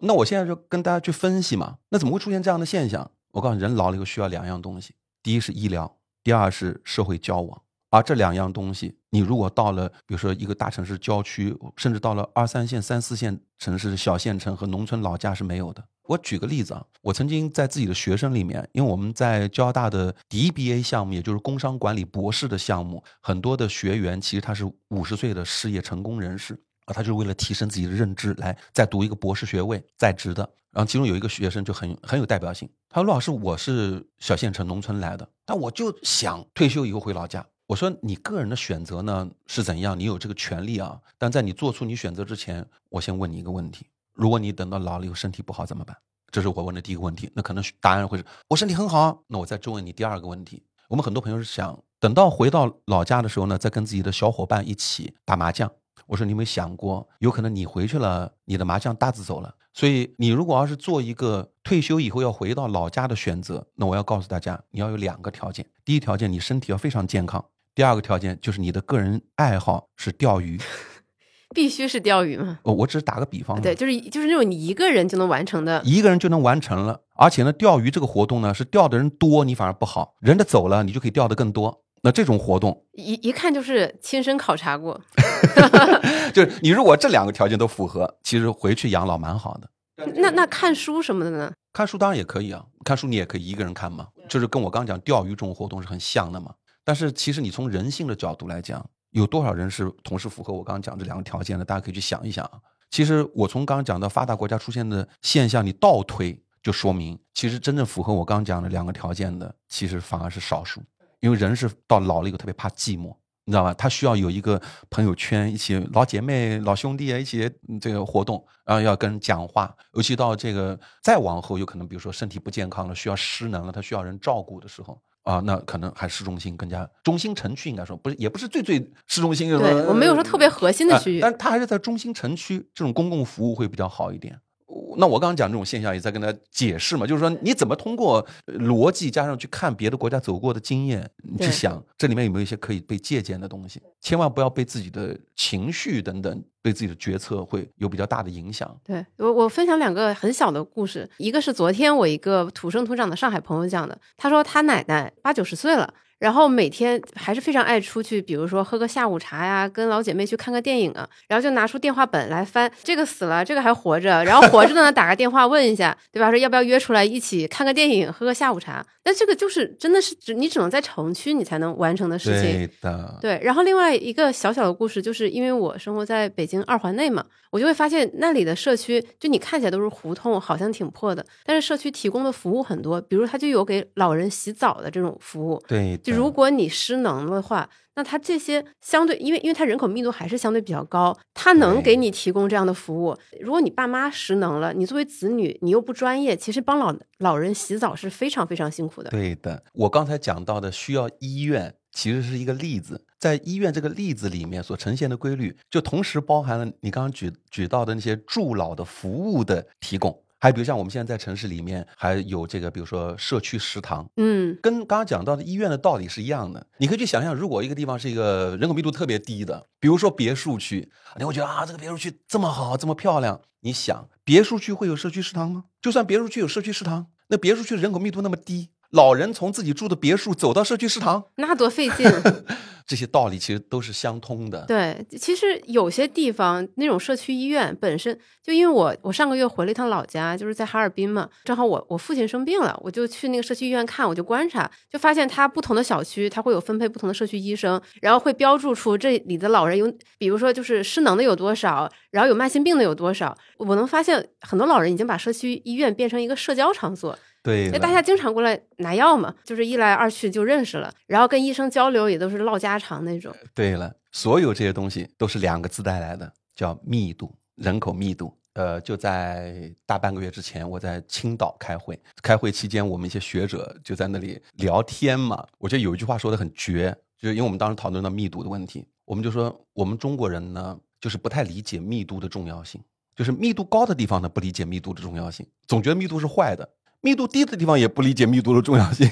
那我现在就跟大家去分析嘛。那怎么会出现这样的现象？我告诉你，人老了以后需要两样东西，第一是医疗，第二是社会交往。而这两样东西，你如果到了，比如说一个大城市郊区，甚至到了二三线、三四线城市、小县城和农村老家是没有的。我举个例子啊，我曾经在自己的学生里面，因为我们在交大的 DBA 项目，也就是工商管理博士的项目，很多的学员其实他是五十岁的事业成功人士。啊，他就是为了提升自己的认知，来再读一个博士学位，在职的。然后其中有一个学生就很很有代表性，他说：“陆老师，我是小县城农村来的，但我就想退休以后回老家。”我说：“你个人的选择呢是怎样？你有这个权利啊。但在你做出你选择之前，我先问你一个问题：如果你等到老了以后身体不好怎么办？”这是我问的第一个问题。那可能答案会是我身体很好。那我再追问你第二个问题。我们很多朋友是想等到回到老家的时候呢，再跟自己的小伙伴一起打麻将。我说你有没有想过，有可能你回去了，你的麻将搭子走了。所以你如果要是做一个退休以后要回到老家的选择，那我要告诉大家，你要有两个条件。第一条件，你身体要非常健康；第二个条件就是你的个人爱好是钓鱼。必须是钓鱼嘛？我我只是打个比方，对，就是就是那种你一个人就能完成的。一个人就能完成了。而且呢，钓鱼这个活动呢，是钓的人多，你反而不好；人的走了，你就可以钓的更多。那这种活动，一一看就是亲身考察过。就是你如果这两个条件都符合，其实回去养老蛮好的。那那看书什么的呢？看书当然也可以啊，看书你也可以一个人看嘛，就是跟我刚讲钓鱼这种活动是很像的嘛。但是其实你从人性的角度来讲，有多少人是同时符合我刚刚讲这两个条件的？大家可以去想一想啊。其实我从刚刚讲到发达国家出现的现象，你倒推就说明，其实真正符合我刚刚讲的两个条件的，其实反而是少数。因为人是到老了以后特别怕寂寞，你知道吧？他需要有一个朋友圈，一起老姐妹、老兄弟啊，一起这个活动，然后要跟人讲话。尤其到这个再往后，有可能比如说身体不健康了，需要失能了，他需要人照顾的时候啊，那可能还市中心更加中心城区应该说不是，也不是最最市中心。对我没有说特别核心的区域，但是它还是在中心城区，这种公共服务会比较好一点。那我刚刚讲这种现象，也在跟他解释嘛，就是说你怎么通过逻辑加上去看别的国家走过的经验，你去想这里面有没有一些可以被借鉴的东西，千万不要被自己的情绪等等对自己的决策会有比较大的影响。对我，我分享两个很小的故事，一个是昨天我一个土生土长的上海朋友讲的，他说他奶奶八九十岁了。然后每天还是非常爱出去，比如说喝个下午茶呀，跟老姐妹去看个电影啊，然后就拿出电话本来翻，这个死了，这个还活着，然后活着的呢 打个电话问一下，对吧？说要不要约出来一起看个电影，喝个下午茶？那这个就是真的是只你只能在城区你才能完成的事情。对的。对。然后另外一个小小的故事，就是因为我生活在北京二环内嘛，我就会发现那里的社区，就你看起来都是胡同，好像挺破的，但是社区提供的服务很多，比如它就有给老人洗澡的这种服务。对。就如果你失能的话，那它这些相对，因为因为它人口密度还是相对比较高，它能给你提供这样的服务。如果你爸妈失能了，你作为子女，你又不专业，其实帮老老人洗澡是非常非常辛苦的。对的，我刚才讲到的需要医院，其实是一个例子，在医院这个例子里面所呈现的规律，就同时包含了你刚刚举举到的那些助老的服务的提供。还比如像我们现在在城市里面还有这个，比如说社区食堂，嗯，跟刚刚讲到的医院的道理是一样的。你可以去想象，如果一个地方是一个人口密度特别低的，比如说别墅区，你会觉得啊，这个别墅区这么好，这么漂亮。你想，别墅区会有社区食堂吗？就算别墅区有社区食堂，那别墅区人口密度那么低，老人从自己住的别墅走到社区食堂，那多费劲。这些道理其实都是相通的。对，其实有些地方那种社区医院本身就因为我我上个月回了一趟老家，就是在哈尔滨嘛，正好我我父亲生病了，我就去那个社区医院看，我就观察，就发现他不同的小区他会有分配不同的社区医生，然后会标注出这里的老人有，比如说就是失能的有多少，然后有慢性病的有多少。我能发现很多老人已经把社区医院变成一个社交场所。对，大家经常过来拿药嘛，就是一来二去就认识了，然后跟医生交流也都是唠家常那种。对了，所有这些东西都是两个字带来的，叫密度，人口密度。呃，就在大半个月之前，我在青岛开会，开会期间我们一些学者就在那里聊天嘛。我觉得有一句话说的很绝，就是因为我们当时讨论到密度的问题，我们就说我们中国人呢，就是不太理解密度的重要性，就是密度高的地方呢不理解密度的重要性，总觉得密度是坏的。密度低的地方也不理解密度的重要性，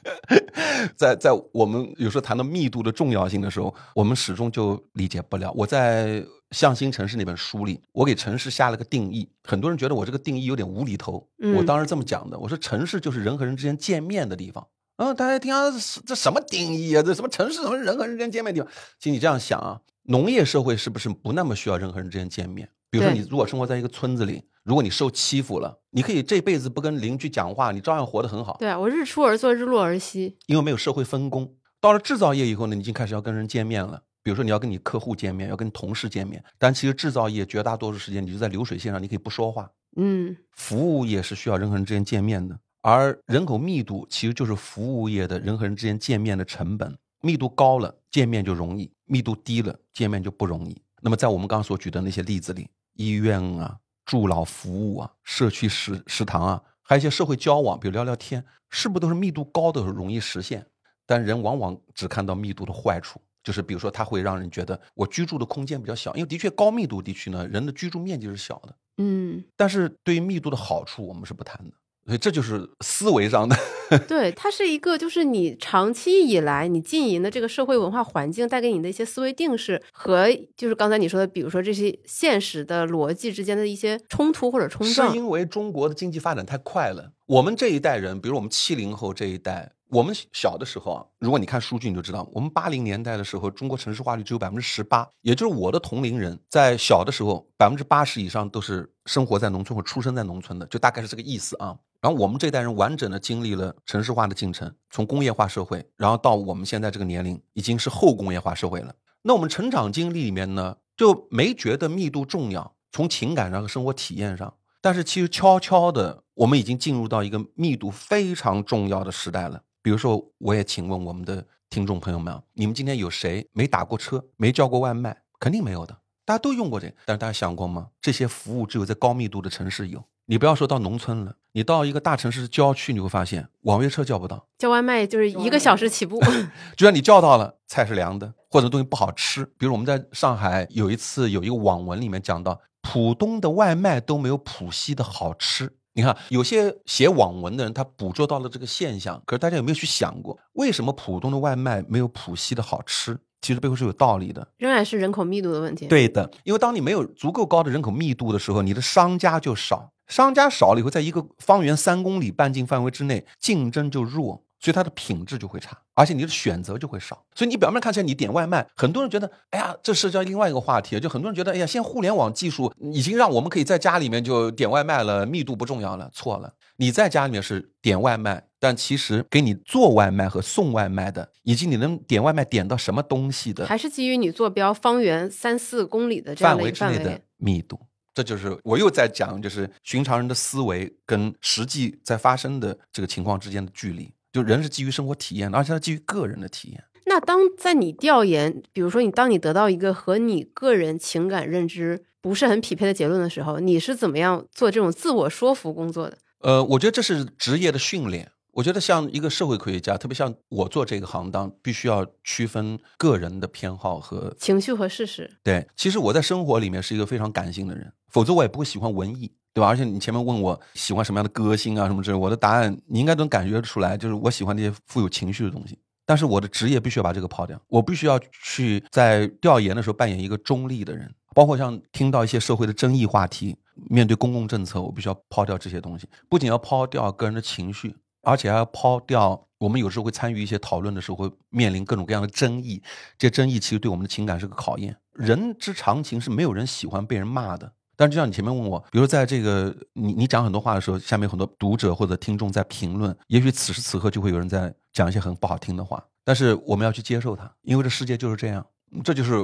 在在我们有时候谈到密度的重要性的时候，我们始终就理解不了。我在《向心城市》那本书里，我给城市下了个定义，很多人觉得我这个定义有点无厘头。我当时这么讲的，我说城市就是人和人之间见面的地方。嗯，大家听啊，这什么定义啊？这什么城市？什么人和人之间见面的地方？请你这样想啊，农业社会是不是不那么需要人和人之间见面？比如说，你如果生活在一个村子里，如果你受欺负了，你可以这辈子不跟邻居讲话，你照样活得很好。对啊，我日出而作，日落而息。因为没有社会分工。到了制造业以后呢，你已经开始要跟人见面了。比如说，你要跟你客户见面，要跟同事见面。但其实制造业绝大多数时间，你就在流水线上，你可以不说话。嗯，服务业是需要人和人之间见面的，而人口密度其实就是服务业的人和人之间见面的成本。密度高了，见面就容易；密度低了，见面就不容易。那么，在我们刚刚所举的那些例子里，医院啊、助老服务啊、社区食食堂啊，还有一些社会交往，比如聊聊天，是不是都是密度高的容易实现？但人往往只看到密度的坏处，就是比如说它会让人觉得我居住的空间比较小，因为的确高密度地区呢，人的居住面积是小的。嗯，但是对于密度的好处，我们是不谈的。所以这就是思维上的，对，它是一个就是你长期以来你经营的这个社会文化环境带给你的一些思维定式和就是刚才你说的，比如说这些现实的逻辑之间的一些冲突或者冲撞。是因为中国的经济发展太快了，我们这一代人，比如我们七零后这一代，我们小的时候啊，如果你看数据你就知道，我们八零年代的时候，中国城市化率只有百分之十八，也就是我的同龄人在小的时候，百分之八十以上都是生活在农村或出生在农村的，就大概是这个意思啊。然后我们这代人完整的经历了城市化的进程，从工业化社会，然后到我们现在这个年龄，已经是后工业化社会了。那我们成长经历里面呢，就没觉得密度重要，从情感上和生活体验上。但是其实悄悄的，我们已经进入到一个密度非常重要的时代了。比如说，我也请问我们的听众朋友们，你们今天有谁没打过车，没叫过外卖？肯定没有的，大家都用过这个。但是大家想过吗？这些服务只有在高密度的城市有。你不要说到农村了，你到一个大城市郊区，你会发现网约车叫不到，叫外卖就是一个小时起步。就算你叫到了，菜是凉的，或者东西不好吃。比如我们在上海有一次有一个网文里面讲到，浦东的外卖都没有浦西的好吃。你看，有些写网文的人，他捕捉到了这个现象。可是大家有没有去想过，为什么浦东的外卖没有浦西的好吃？其实背后是有道理的，仍然是人口密度的问题。对的，因为当你没有足够高的人口密度的时候，你的商家就少，商家少了以后，在一个方圆三公里半径范围之内，竞争就弱。所以它的品质就会差，而且你的选择就会少。所以你表面看起来你点外卖，很多人觉得，哎呀，这涉及到另外一个话题，就很多人觉得，哎呀，现在互联网技术已经让我们可以在家里面就点外卖了，密度不重要了。错了，你在家里面是点外卖，但其实给你做外卖和送外卖的，以及你能点外卖点到什么东西的，还是基于你坐标方圆三四公里的这样的范围之内的密度。这就是我又在讲，就是寻常人的思维跟实际在发生的这个情况之间的距离。就人是基于生活体验的，而且它基于个人的体验。那当在你调研，比如说你当你得到一个和你个人情感认知不是很匹配的结论的时候，你是怎么样做这种自我说服工作的？呃，我觉得这是职业的训练。我觉得像一个社会科学家，特别像我做这个行当，必须要区分个人的偏好和情绪和事实。对，其实我在生活里面是一个非常感性的人，否则我也不会喜欢文艺。对吧？而且你前面问我喜欢什么样的歌星啊，什么之类，我的答案你应该能感觉出来，就是我喜欢那些富有情绪的东西。但是我的职业必须要把这个抛掉，我必须要去在调研的时候扮演一个中立的人，包括像听到一些社会的争议话题，面对公共政策，我必须要抛掉这些东西。不仅要抛掉个人的情绪，而且还要抛掉我们有时候会参与一些讨论的时候会面临各种各样的争议，这争议其实对我们的情感是个考验。人之常情是没有人喜欢被人骂的。但就像你前面问我，比如在这个你你讲很多话的时候，下面很多读者或者听众在评论，也许此时此刻就会有人在讲一些很不好听的话，但是我们要去接受它，因为这世界就是这样，这就是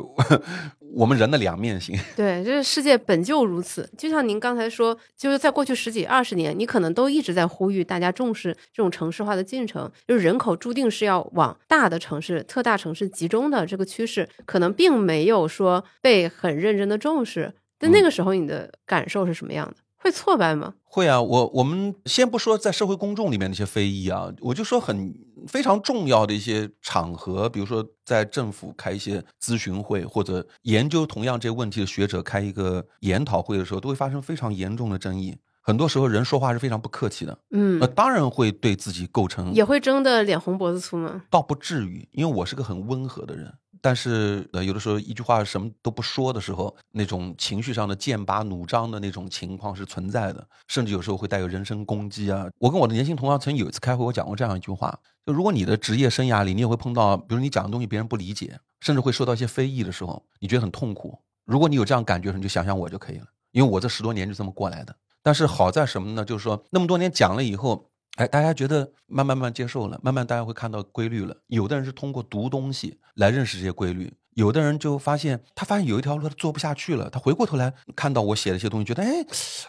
我们人的两面性。对，这个世界本就如此。就像您刚才说，就是在过去十几二十年，你可能都一直在呼吁大家重视这种城市化的进程，就是人口注定是要往大的城市、特大城市集中的这个趋势，可能并没有说被很认真的重视。在那个时候，你的感受是什么样的？会挫败吗？会啊，我我们先不说在社会公众里面那些非议啊，我就说很非常重要的一些场合，比如说在政府开一些咨询会，或者研究同样这个问题的学者开一个研讨会的时候，都会发生非常严重的争议。很多时候人说话是非常不客气的，嗯，那当然会对自己构成也会争得脸红脖子粗吗？倒不至于，因为我是个很温和的人。但是，呃，有的时候一句话什么都不说的时候，那种情绪上的剑拔弩张的那种情况是存在的，甚至有时候会带有人身攻击啊。我跟我的年轻同行曾有一次开会，我讲过这样一句话：就如果你的职业生涯里，你也会碰到，比如你讲的东西别人不理解，甚至会受到一些非议的时候，你觉得很痛苦。如果你有这样感觉，你就想想我就可以了，因为我这十多年就这么过来的。但是好在什么呢？就是说那么多年讲了以后。哎，大家觉得慢慢慢接受了，慢慢大家会看到规律了。有的人是通过读东西来认识这些规律，有的人就发现他发现有一条路他做不下去了，他回过头来看到我写的一些东西，觉得哎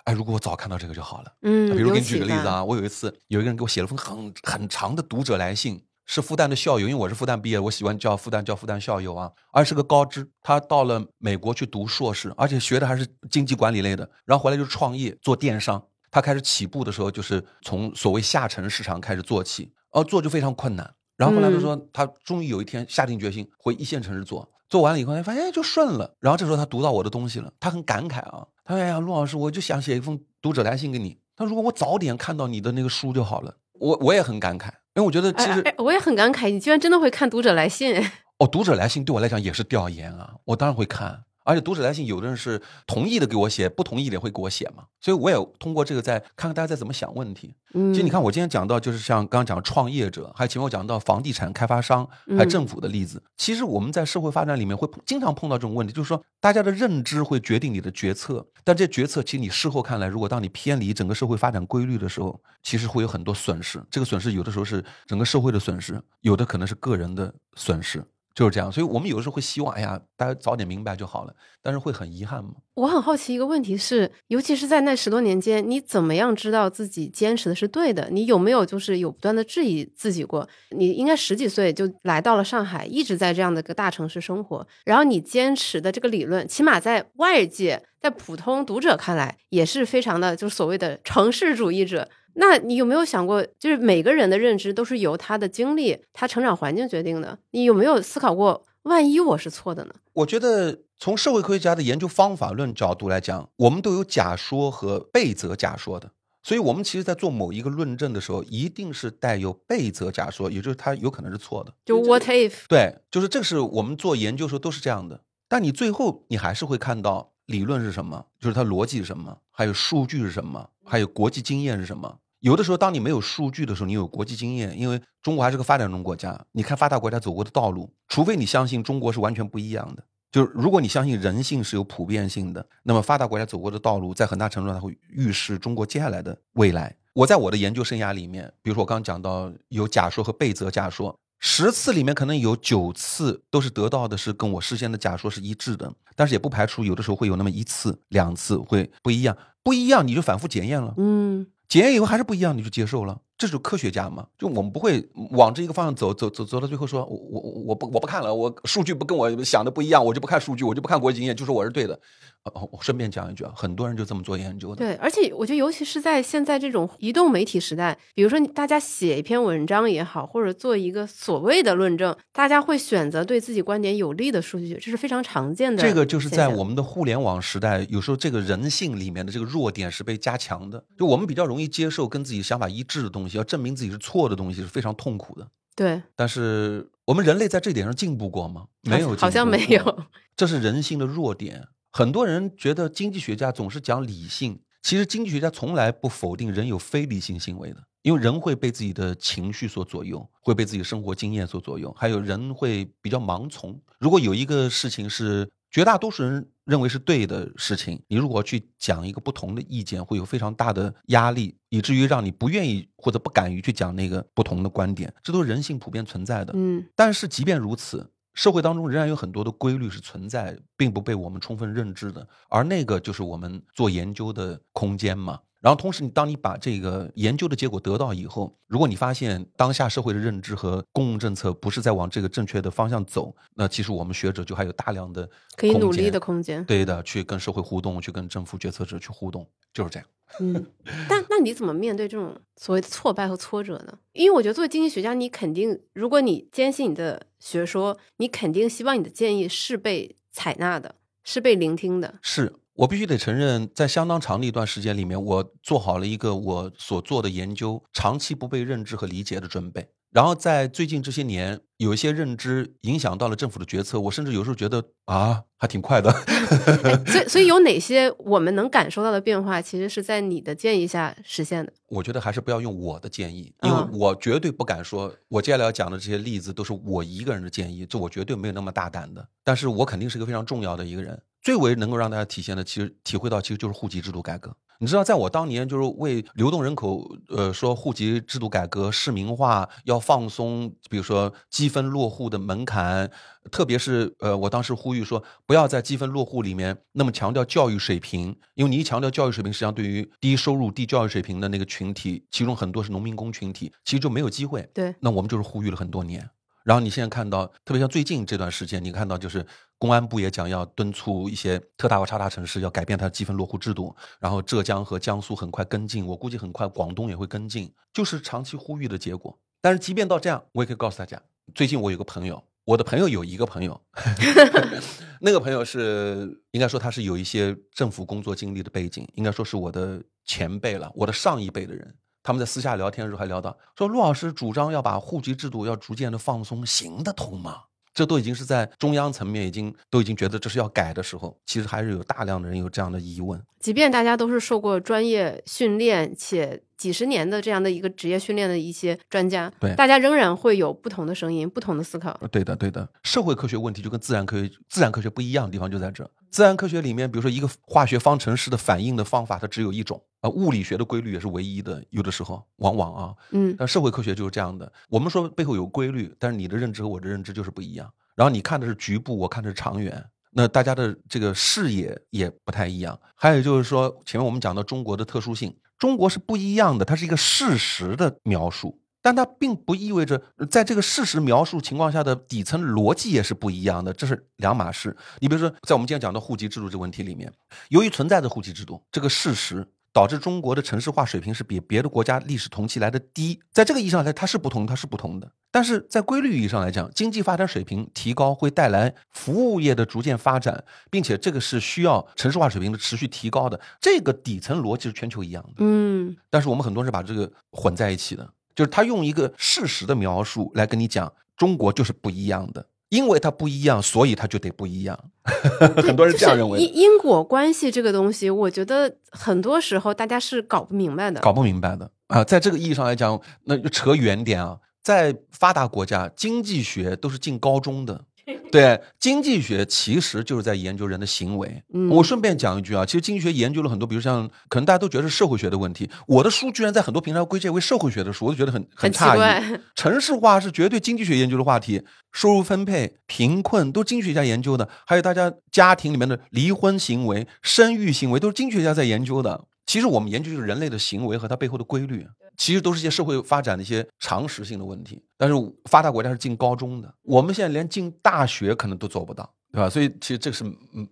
哎，如果我早看到这个就好了。嗯，比如给你举个例子啊，我有一次有一个人给我写了封很很长的读者来信，是复旦的校友，因为我是复旦毕业，我喜欢叫复旦叫复旦校友啊，而是个高知，他到了美国去读硕士，而且学的还是经济管理类的，然后回来就创业做电商。他开始起步的时候，就是从所谓下沉市场开始做起，哦，做就非常困难。然后后来他说，他终于有一天下定决心回一线城市做，做完了以后，他发现哎就顺了。然后这时候他读到我的东西了，他很感慨啊，他说：“哎呀，陆老师，我就想写一封读者来信给你。他如果我早点看到你的那个书就好了。”我我也很感慨，因为我觉得其实我也很感慨，你居然真的会看读者来信。哦，读者来信对我来讲也是调研啊，我当然会看。而且读者来信，有的人是同意的给我写，不同意的也会给我写嘛。所以我也通过这个再看看大家在怎么想问题。其实你看，我今天讲到就是像刚刚讲的创业者，还有前面我讲到房地产开发商，还有政府的例子。其实我们在社会发展里面会经常碰到这种问题，就是说大家的认知会决定你的决策，但这决策其实你事后看来，如果当你偏离整个社会发展规律的时候，其实会有很多损失。这个损失有的时候是整个社会的损失，有的可能是个人的损失。就是这样。所以我们有的时候会希望，哎呀，大家早点明白就好了，但是会很遗憾吗。我很好奇一个问题是，尤其是在那十多年间，你怎么样知道自己坚持的是对的？你有没有就是有不断的质疑自己过？你应该十几岁就来到了上海，一直在这样的一个大城市生活，然后你坚持的这个理论，起码在外界、在普通读者看来，也是非常的，就是所谓的城市主义者。那你有没有想过，就是每个人的认知都是由他的经历、他成长环境决定的？你有没有思考过，万一我是错的呢？我觉得从社会科学家的研究方法论角度来讲，我们都有假说和被责假说的。所以，我们其实，在做某一个论证的时候，一定是带有被责假说，也就是它有可能是错的。就 What if？对，就是这是我们做研究时候都是这样的。但你最后，你还是会看到理论是什么，就是它逻辑是什么，还有数据是什么，还有国际经验是什么。有的时候，当你没有数据的时候，你有国际经验，因为中国还是个发展中国家。你看发达国家走过的道路，除非你相信中国是完全不一样的。就是如果你相信人性是有普遍性的，那么发达国家走过的道路，在很大程度上会预示中国接下来的未来。我在我的研究生涯里面，比如说我刚讲到有假说和被则假说，十次里面可能有九次都是得到的是跟我事先的假说是一致的，但是也不排除有的时候会有那么一次两次会不一样，不一样你就反复检验了，嗯。检验以后还是不一样，你就接受了，这是科学家嘛？就我们不会往这一个方向走，走走走到最后说，我我我不我不看了，我数据不跟我想的不一样，我就不看数据，我就不看国际经验，就说我是对的。哦，我顺便讲一句啊，很多人就这么做研究的。对，而且我觉得，尤其是在现在这种移动媒体时代，比如说大家写一篇文章也好，或者做一个所谓的论证，大家会选择对自己观点有利的数据，这是非常常见的。这个就是在我们的互联网时代，有时候这个人性里面的这个弱点是被加强的。就我们比较容易接受跟自己想法一致的东西，要证明自己是错的东西是非常痛苦的。对。但是我们人类在这点上进步过吗？没有，好像没有。这是人性的弱点。很多人觉得经济学家总是讲理性，其实经济学家从来不否定人有非理性行为的，因为人会被自己的情绪所左右，会被自己生活经验所左右，还有人会比较盲从。如果有一个事情是绝大多数人认为是对的事情，你如果去讲一个不同的意见，会有非常大的压力，以至于让你不愿意或者不敢于去讲那个不同的观点，这都是人性普遍存在的。嗯，但是即便如此。社会当中仍然有很多的规律是存在，并不被我们充分认知的，而那个就是我们做研究的空间嘛。然后，同时，你当你把这个研究的结果得到以后，如果你发现当下社会的认知和公共政策不是在往这个正确的方向走，那其实我们学者就还有大量的可以努力的空间。对的，去跟社会互动，去跟政府决策者去互动，就是这样。嗯，但那你怎么面对这种所谓的挫败和挫折呢？因为我觉得作为经济学家，你肯定，如果你坚信你的学说，你肯定希望你的建议是被采纳的，是被聆听的。是我必须得承认，在相当长的一段时间里面，我做好了一个我所做的研究长期不被认知和理解的准备。然后在最近这些年，有一些认知影响到了政府的决策，我甚至有时候觉得啊，还挺快的。所以，所以有哪些我们能感受到的变化，其实是在你的建议下实现的？我觉得还是不要用我的建议，因为我绝对不敢说，我接下来要讲的这些例子都是我一个人的建议，这我绝对没有那么大胆的。但是我肯定是一个非常重要的一个人，最为能够让大家体现的，其实体会到，其实就是户籍制度改革。你知道，在我当年就是为流动人口，呃，说户籍制度改革、市民化要放松，比如说积分落户的门槛，特别是呃，我当时呼吁说，不要在积分落户里面那么强调教育水平，因为你一强调教育水平，实际上对于低收入、低教育水平的那个群体，其中很多是农民工群体，其实就没有机会。对，那我们就是呼吁了很多年。然后你现在看到，特别像最近这段时间，你看到就是公安部也讲要敦促一些特大和超大城市要改变它的积分落户制度，然后浙江和江苏很快跟进，我估计很快广东也会跟进，就是长期呼吁的结果。但是即便到这样，我也可以告诉大家，最近我有个朋友，我的朋友有一个朋友，那个朋友是应该说他是有一些政府工作经历的背景，应该说是我的前辈了，我的上一辈的人。他们在私下聊天的时候还聊到，说陆老师主张要把户籍制度要逐渐的放松，行得通吗？这都已经是在中央层面已经都已经觉得这是要改的时候，其实还是有大量的人有这样的疑问。即便大家都是受过专业训练且几十年的这样的一个职业训练的一些专家，对，大家仍然会有不同的声音、不同的思考。对的，对的。社会科学问题就跟自然科学、自然科学不一样的地方就在这。自然科学里面，比如说一个化学方程式的反应的方法，它只有一种啊，物理学的规律也是唯一的。有的时候，往往啊，嗯，但社会科学就是这样的。我们说背后有规律，但是你的认知和我的认知就是不一样。然后你看的是局部，我看的是长远，那大家的这个视野也不太一样。还有就是说，前面我们讲到中国的特殊性，中国是不一样的，它是一个事实的描述。但它并不意味着，在这个事实描述情况下的底层逻辑也是不一样的，这是两码事。你比如说，在我们今天讲的户籍制度这个问题里面，由于存在着户籍制度这个事实，导致中国的城市化水平是比别的国家历史同期来的低。在这个意义上来，它是不同，它是不同的。但是在规律意义上来讲，经济发展水平提高会带来服务业的逐渐发展，并且这个是需要城市化水平的持续提高的。这个底层逻辑是全球一样的。嗯，但是我们很多人是把这个混在一起的。就是他用一个事实的描述来跟你讲，中国就是不一样的，因为它不一样，所以它就得不一样。很多人这样认为。因因果关系这个东西，我觉得很多时候大家是搞不明白的。搞不明白的啊，在这个意义上来讲，那就扯远点啊，在发达国家，经济学都是进高中的。对，经济学其实就是在研究人的行为。嗯我顺便讲一句啊，其实经济学研究了很多，比如像可能大家都觉得是社会学的问题，我的书居然在很多平台归结为社会学的书，我就觉得很很诧异。城市化是绝对经济学研究的话题，收入分配、贫困都是经济学家研究的，还有大家家庭里面的离婚行为、生育行为都是经济学家在研究的。其实我们研究就是人类的行为和它背后的规律。其实都是一些社会发展的一些常识性的问题，但是发达国家是进高中的，我们现在连进大学可能都做不到，对吧？所以其实这个是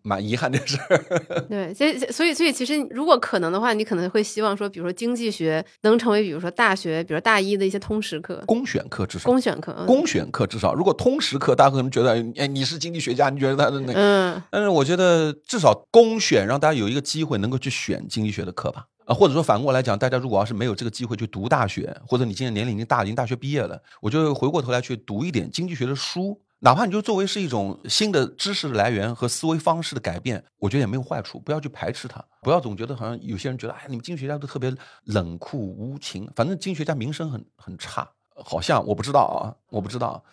蛮遗憾的事儿。对，所以所以所以其实如果可能的话，你可能会希望说，比如说经济学能成为，比如说大学，比如大一的一些通识课、公选课，至少公选课、公选课至少。如果通识课，大家可能觉得，哎，你是经济学家，你觉得他的那，嗯，但是我觉得至少公选让大家有一个机会能够去选经济学的课吧。啊，或者说反过来讲，大家如果要是没有这个机会去读大学，或者你今年年龄已经大，已经大学毕业了，我就回过头来去读一点经济学的书，哪怕你就作为是一种新的知识的来源和思维方式的改变，我觉得也没有坏处。不要去排斥它，不要总觉得好像有些人觉得，哎，你们经济学家都特别冷酷无情，反正经济学家名声很很差，好像我不知道啊，我不知道。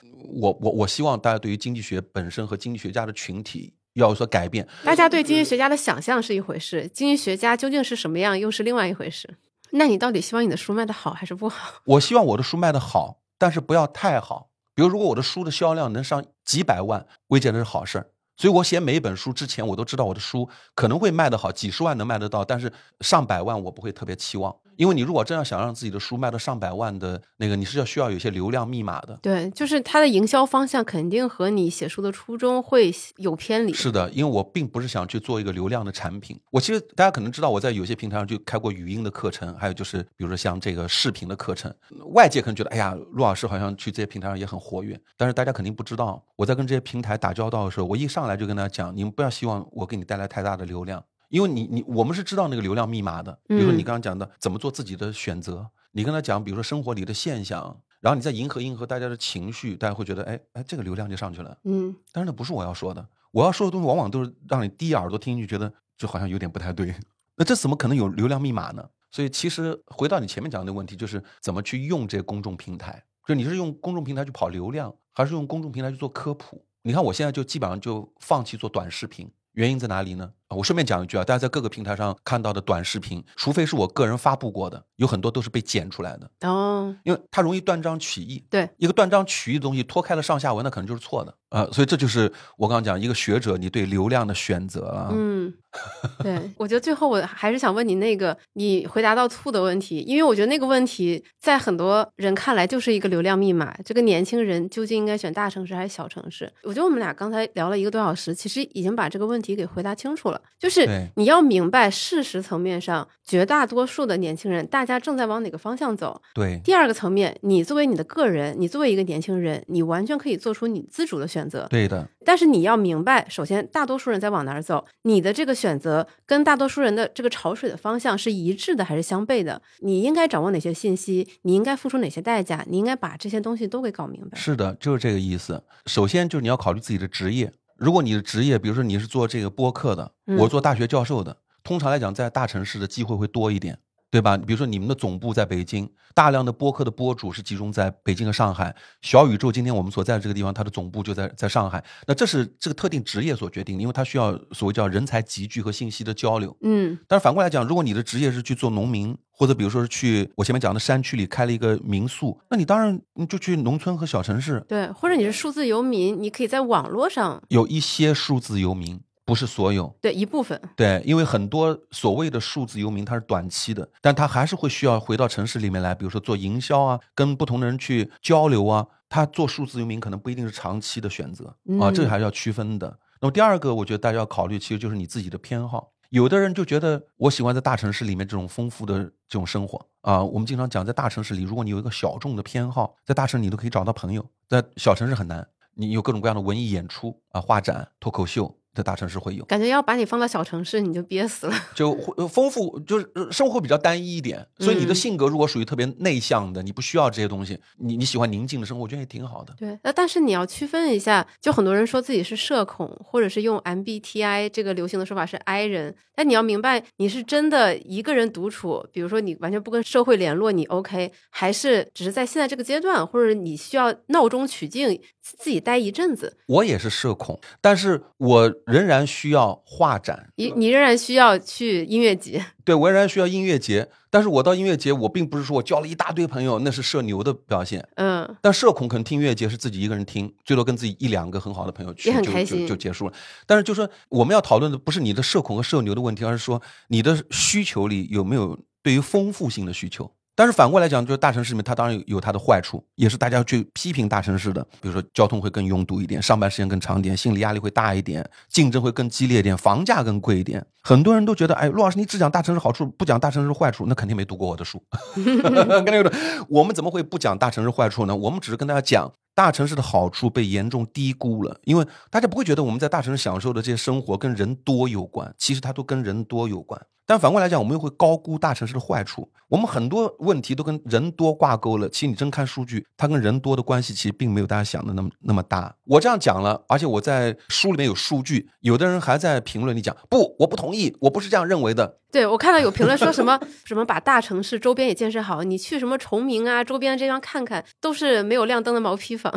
我我我希望大家对于经济学本身和经济学家的群体。要有所改变，大家对经济学家的想象是一回事，经济学家究竟是什么样又是另外一回事。那你到底希望你的书卖的好还是不好？我希望我的书卖的好，但是不要太好。比如，如果我的书的销量能上几百万，未见得是好事儿。所以我写每一本书之前，我都知道我的书可能会卖得好，几十万能卖得到，但是上百万我不会特别期望。因为你如果真要想让自己的书卖到上百万的那个，你是要需要有一些流量密码的。对，就是它的营销方向肯定和你写书的初衷会有偏离。是的，因为我并不是想去做一个流量的产品。我其实大家可能知道，我在有些平台上就开过语音的课程，还有就是比如说像这个视频的课程。外界可能觉得，哎呀，陆老师好像去这些平台上也很活跃，但是大家肯定不知道，我在跟这些平台打交道的时候，我一上来就跟大家讲，你们不要希望我给你带来太大的流量。因为你你我们是知道那个流量密码的，比如说你刚刚讲的怎么做自己的选择，你跟他讲，比如说生活里的现象，然后你再迎合迎合大家的情绪，大家会觉得，哎哎，这个流量就上去了。嗯，但是那不是我要说的，我要说的东西往往都是让你第一耳朵听进去，觉得就好像有点不太对。那这怎么可能有流量密码呢？所以其实回到你前面讲的问题，就是怎么去用这个公众平台，就你是用公众平台去跑流量，还是用公众平台去做科普？你看我现在就基本上就放弃做短视频。原因在哪里呢？我顺便讲一句啊，大家在各个平台上看到的短视频，除非是我个人发布过的，有很多都是被剪出来的哦，因为它容易断章取义。对，一个断章取义的东西脱开了上下文，那可能就是错的啊。所以这就是我刚刚讲一个学者你对流量的选择啊。嗯。对，我觉得最后我还是想问你那个你回答到吐的问题，因为我觉得那个问题在很多人看来就是一个流量密码。这个年轻人究竟应该选大城市还是小城市？我觉得我们俩刚才聊了一个多小时，其实已经把这个问题给回答清楚了。就是你要明白事实层面上，绝大多数的年轻人，大家正在往哪个方向走。对。第二个层面，你作为你的个人，你作为一个年轻人，你完全可以做出你自主的选择。对的。但是你要明白，首先大多数人在往哪儿走，你的这个选择跟大多数人的这个潮水的方向是一致的还是相悖的？你应该掌握哪些信息？你应该付出哪些代价？你应该把这些东西都给搞明白。是的，就是这个意思。首先就是你要考虑自己的职业。如果你的职业，比如说你是做这个播客的，我做大学教授的，通常来讲在大城市的机会会多一点。对吧？比如说你们的总部在北京，大量的播客的播主是集中在北京和上海。小宇宙今天我们所在的这个地方，它的总部就在在上海。那这是这个特定职业所决定的，因为它需要所谓叫人才集聚和信息的交流。嗯，但是反过来讲，如果你的职业是去做农民，或者比如说是去我前面讲的山区里开了一个民宿，那你当然你就去农村和小城市。对，或者你是数字游民，你可以在网络上有一些数字游民。不是所有，对一部分，对，因为很多所谓的数字游民他是短期的，但他还是会需要回到城市里面来，比如说做营销啊，跟不同的人去交流啊。他做数字游民可能不一定是长期的选择啊，这个还是要区分的。那么第二个，我觉得大家要考虑，其实就是你自己的偏好。有的人就觉得我喜欢在大城市里面这种丰富的这种生活啊。我们经常讲，在大城市里，如果你有一个小众的偏好，在大城市你都可以找到朋友，在小城市很难。你有各种各样的文艺演出啊，画展、脱口秀。在大城市会有感觉，要把你放到小城市，你就憋死了。就丰富，就是生活比较单一一点。所以你的性格如果属于特别内向的，你不需要这些东西，你你喜欢宁静的生活，我觉得也挺好的。对，那但是你要区分一下，就很多人说自己是社恐，或者是用 MBTI 这个流行的说法是 I 人，但你要明白，你是真的一个人独处，比如说你完全不跟社会联络，你 OK，还是只是在现在这个阶段，或者你需要闹中取静，自己待一阵子。我也是社恐，但是我。仍然需要画展，你你仍然需要去音乐节，对我仍然需要音乐节。但是我到音乐节，我并不是说我交了一大堆朋友，那是社牛的表现。嗯，但社恐可能听音乐节是自己一个人听，最多跟自己一两个很好的朋友去，就就就结束了。但是就说我们要讨论的不是你的社恐和社牛的问题，而是说你的需求里有没有对于丰富性的需求。但是反过来讲，就是大城市里面，它当然有它的坏处，也是大家去批评大城市的。比如说，交通会更拥堵一点，上班时间更长一点，心理压力会大一点，竞争会更激烈一点，房价更贵一点。很多人都觉得，哎，陆老师，你只讲大城市好处，不讲大城市坏处，那肯定没读过我的书。跟那个，我们怎么会不讲大城市坏处呢？我们只是跟大家讲大城市的好处被严重低估了，因为大家不会觉得我们在大城市享受的这些生活跟人多有关，其实它都跟人多有关。但反过来讲，我们又会高估大城市的坏处。我们很多问题都跟人多挂钩了。其实你真看数据，它跟人多的关系其实并没有大家想的那么那么大。我这样讲了，而且我在书里面有数据，有的人还在评论里讲不，我不同意，我不是这样认为的。对我看到有评论说什么什么把大城市周边也建设好，你去什么崇明啊周边的地方看看，都是没有亮灯的毛坯房。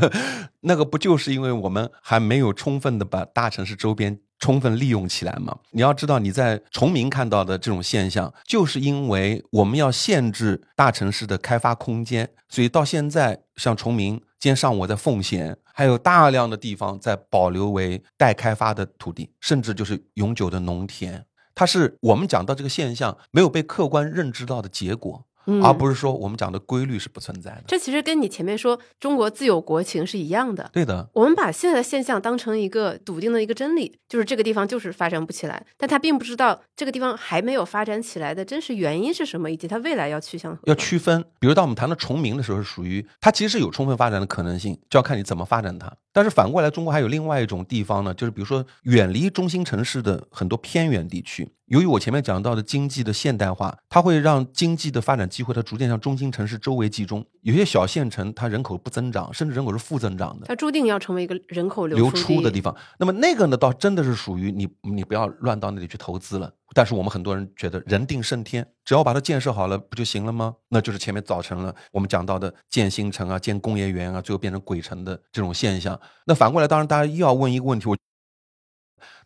那个不就是因为我们还没有充分的把大城市周边。充分利用起来嘛？你要知道，你在崇明看到的这种现象，就是因为我们要限制大城市的开发空间，所以到现在，像崇明，今天上午我在奉贤，还有大量的地方在保留为待开发的土地，甚至就是永久的农田。它是我们讲到这个现象没有被客观认知到的结果。而不是说我们讲的规律是不存在的，这其实跟你前面说中国自有国情是一样的。对的，我们把现在的现象当成一个笃定的一个真理，就是这个地方就是发展不起来，但他并不知道这个地方还没有发展起来的真实原因是什么，以及它未来要去向何。要区分，比如当我们谈到崇明的时候，是属于它其实是有充分发展的可能性，就要看你怎么发展它。但是反过来，中国还有另外一种地方呢，就是比如说远离中心城市的很多偏远地区。由于我前面讲到的经济的现代化，它会让经济的发展机会它逐渐向中心城市周围集中。有些小县城它人口不增长，甚至人口是负增长的，它注定要成为一个人口流出的地方。那么那个呢，倒真的是属于你，你不要乱到那里去投资了。但是我们很多人觉得人定胜天，只要把它建设好了不就行了吗？那就是前面造成了我们讲到的建新城啊、建工业园啊，最后变成鬼城的这种现象。那反过来，当然大家又要问一个问题：我。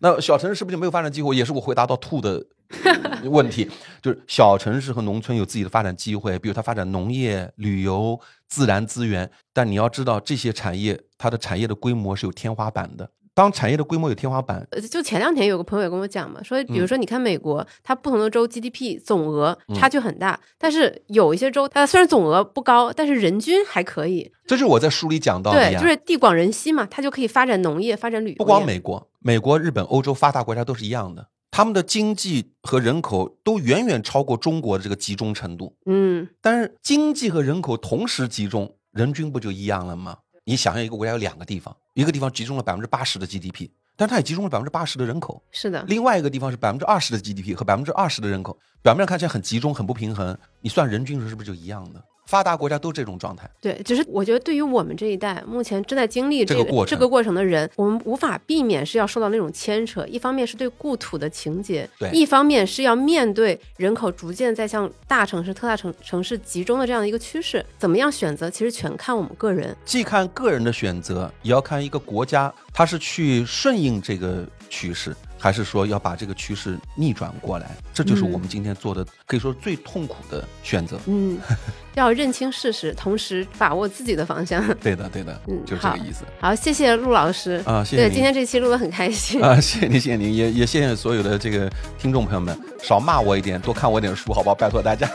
那小城市是不是就没有发展机会？也是我回答到吐的 问题，就是小城市和农村有自己的发展机会，比如它发展农业、旅游、自然资源。但你要知道，这些产业它的产业的规模是有天花板的。当产业的规模有天花板，呃，就前两天有个朋友也跟我讲嘛，说，比如说你看美国，它不同的州 GDP 总额差距很大，但是有一些州它虽然总额不高，但是人均还可以。这就是我在书里讲到的，对，就是地广人稀嘛，它就可以发展农业、发展旅游。不光美国，美国、日本、欧洲发达国家都是一样的，他们的经济和人口都远远超过中国的这个集中程度。嗯，但是经济和人口同时集中，人均不就一样了吗？你想象一个国家有两个地方，一个地方集中了百分之八十的 GDP，但是它也集中了百分之八十的人口。是的。另外一个地方是百分之二十的 GDP 和百分之二十的人口，表面上看起来很集中、很不平衡。你算人均时是不是就一样的？发达国家都这种状态。对，只是我觉得对于我们这一代目前正在经历这个过程这个过程的人，我们无法避免是要受到那种牵扯。一方面是对故土的情结，对一方面是要面对人口逐渐在向大城市、特大城城市集中的这样的一个趋势。怎么样选择，其实全看我们个人。既看个人的选择，也要看一个国家，它是去顺应这个趋势，还是说要把这个趋势逆转过来？这就是我们今天做的，可以说最痛苦的选择。嗯，要认清事实，同时把握自己的方向。对的，对的，嗯就是这个意思。好，谢谢陆老师，啊谢谢对今天这期录的很开心。啊，谢谢您，谢谢您，也也谢谢所有的这个听众朋友们，少骂我一点，多看我点书，好不好？拜托大家。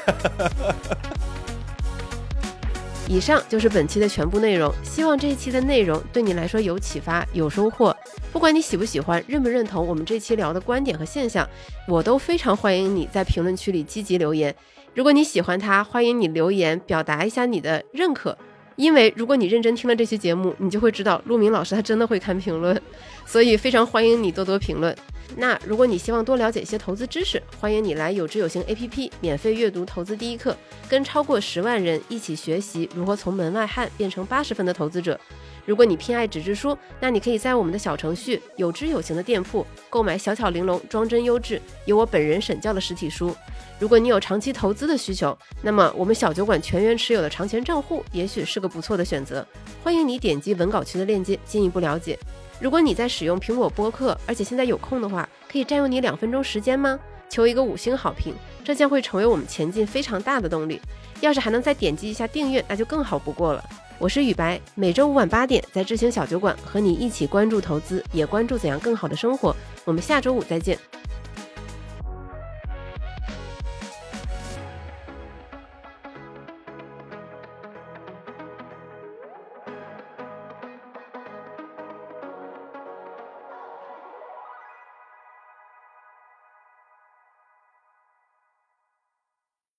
以上就是本期的全部内容，希望这一期的内容对你来说有启发、有收获。不管你喜不喜欢、认不认同我们这期聊的观点和现象，我都非常欢迎你在评论区里积极留言。如果你喜欢它，欢迎你留言表达一下你的认可。因为如果你认真听了这期节目，你就会知道陆明老师他真的会看评论，所以非常欢迎你多多评论。那如果你希望多了解一些投资知识，欢迎你来有知有行 APP 免费阅读《投资第一课》，跟超过十万人一起学习如何从门外汉变成八十分的投资者。如果你偏爱纸质书，那你可以在我们的小程序有知有行的店铺购买小巧玲珑、装帧优质、由我本人审教的实体书。如果你有长期投资的需求，那么我们小酒馆全员持有的长钱账户也许是个不错的选择。欢迎你点击文稿区的链接进一步了解。如果你在使用苹果播客，而且现在有空的话，可以占用你两分钟时间吗？求一个五星好评，这将会成为我们前进非常大的动力。要是还能再点击一下订阅，那就更好不过了。我是雨白，每周五晚八点在知行小酒馆和你一起关注投资，也关注怎样更好的生活。我们下周五再见。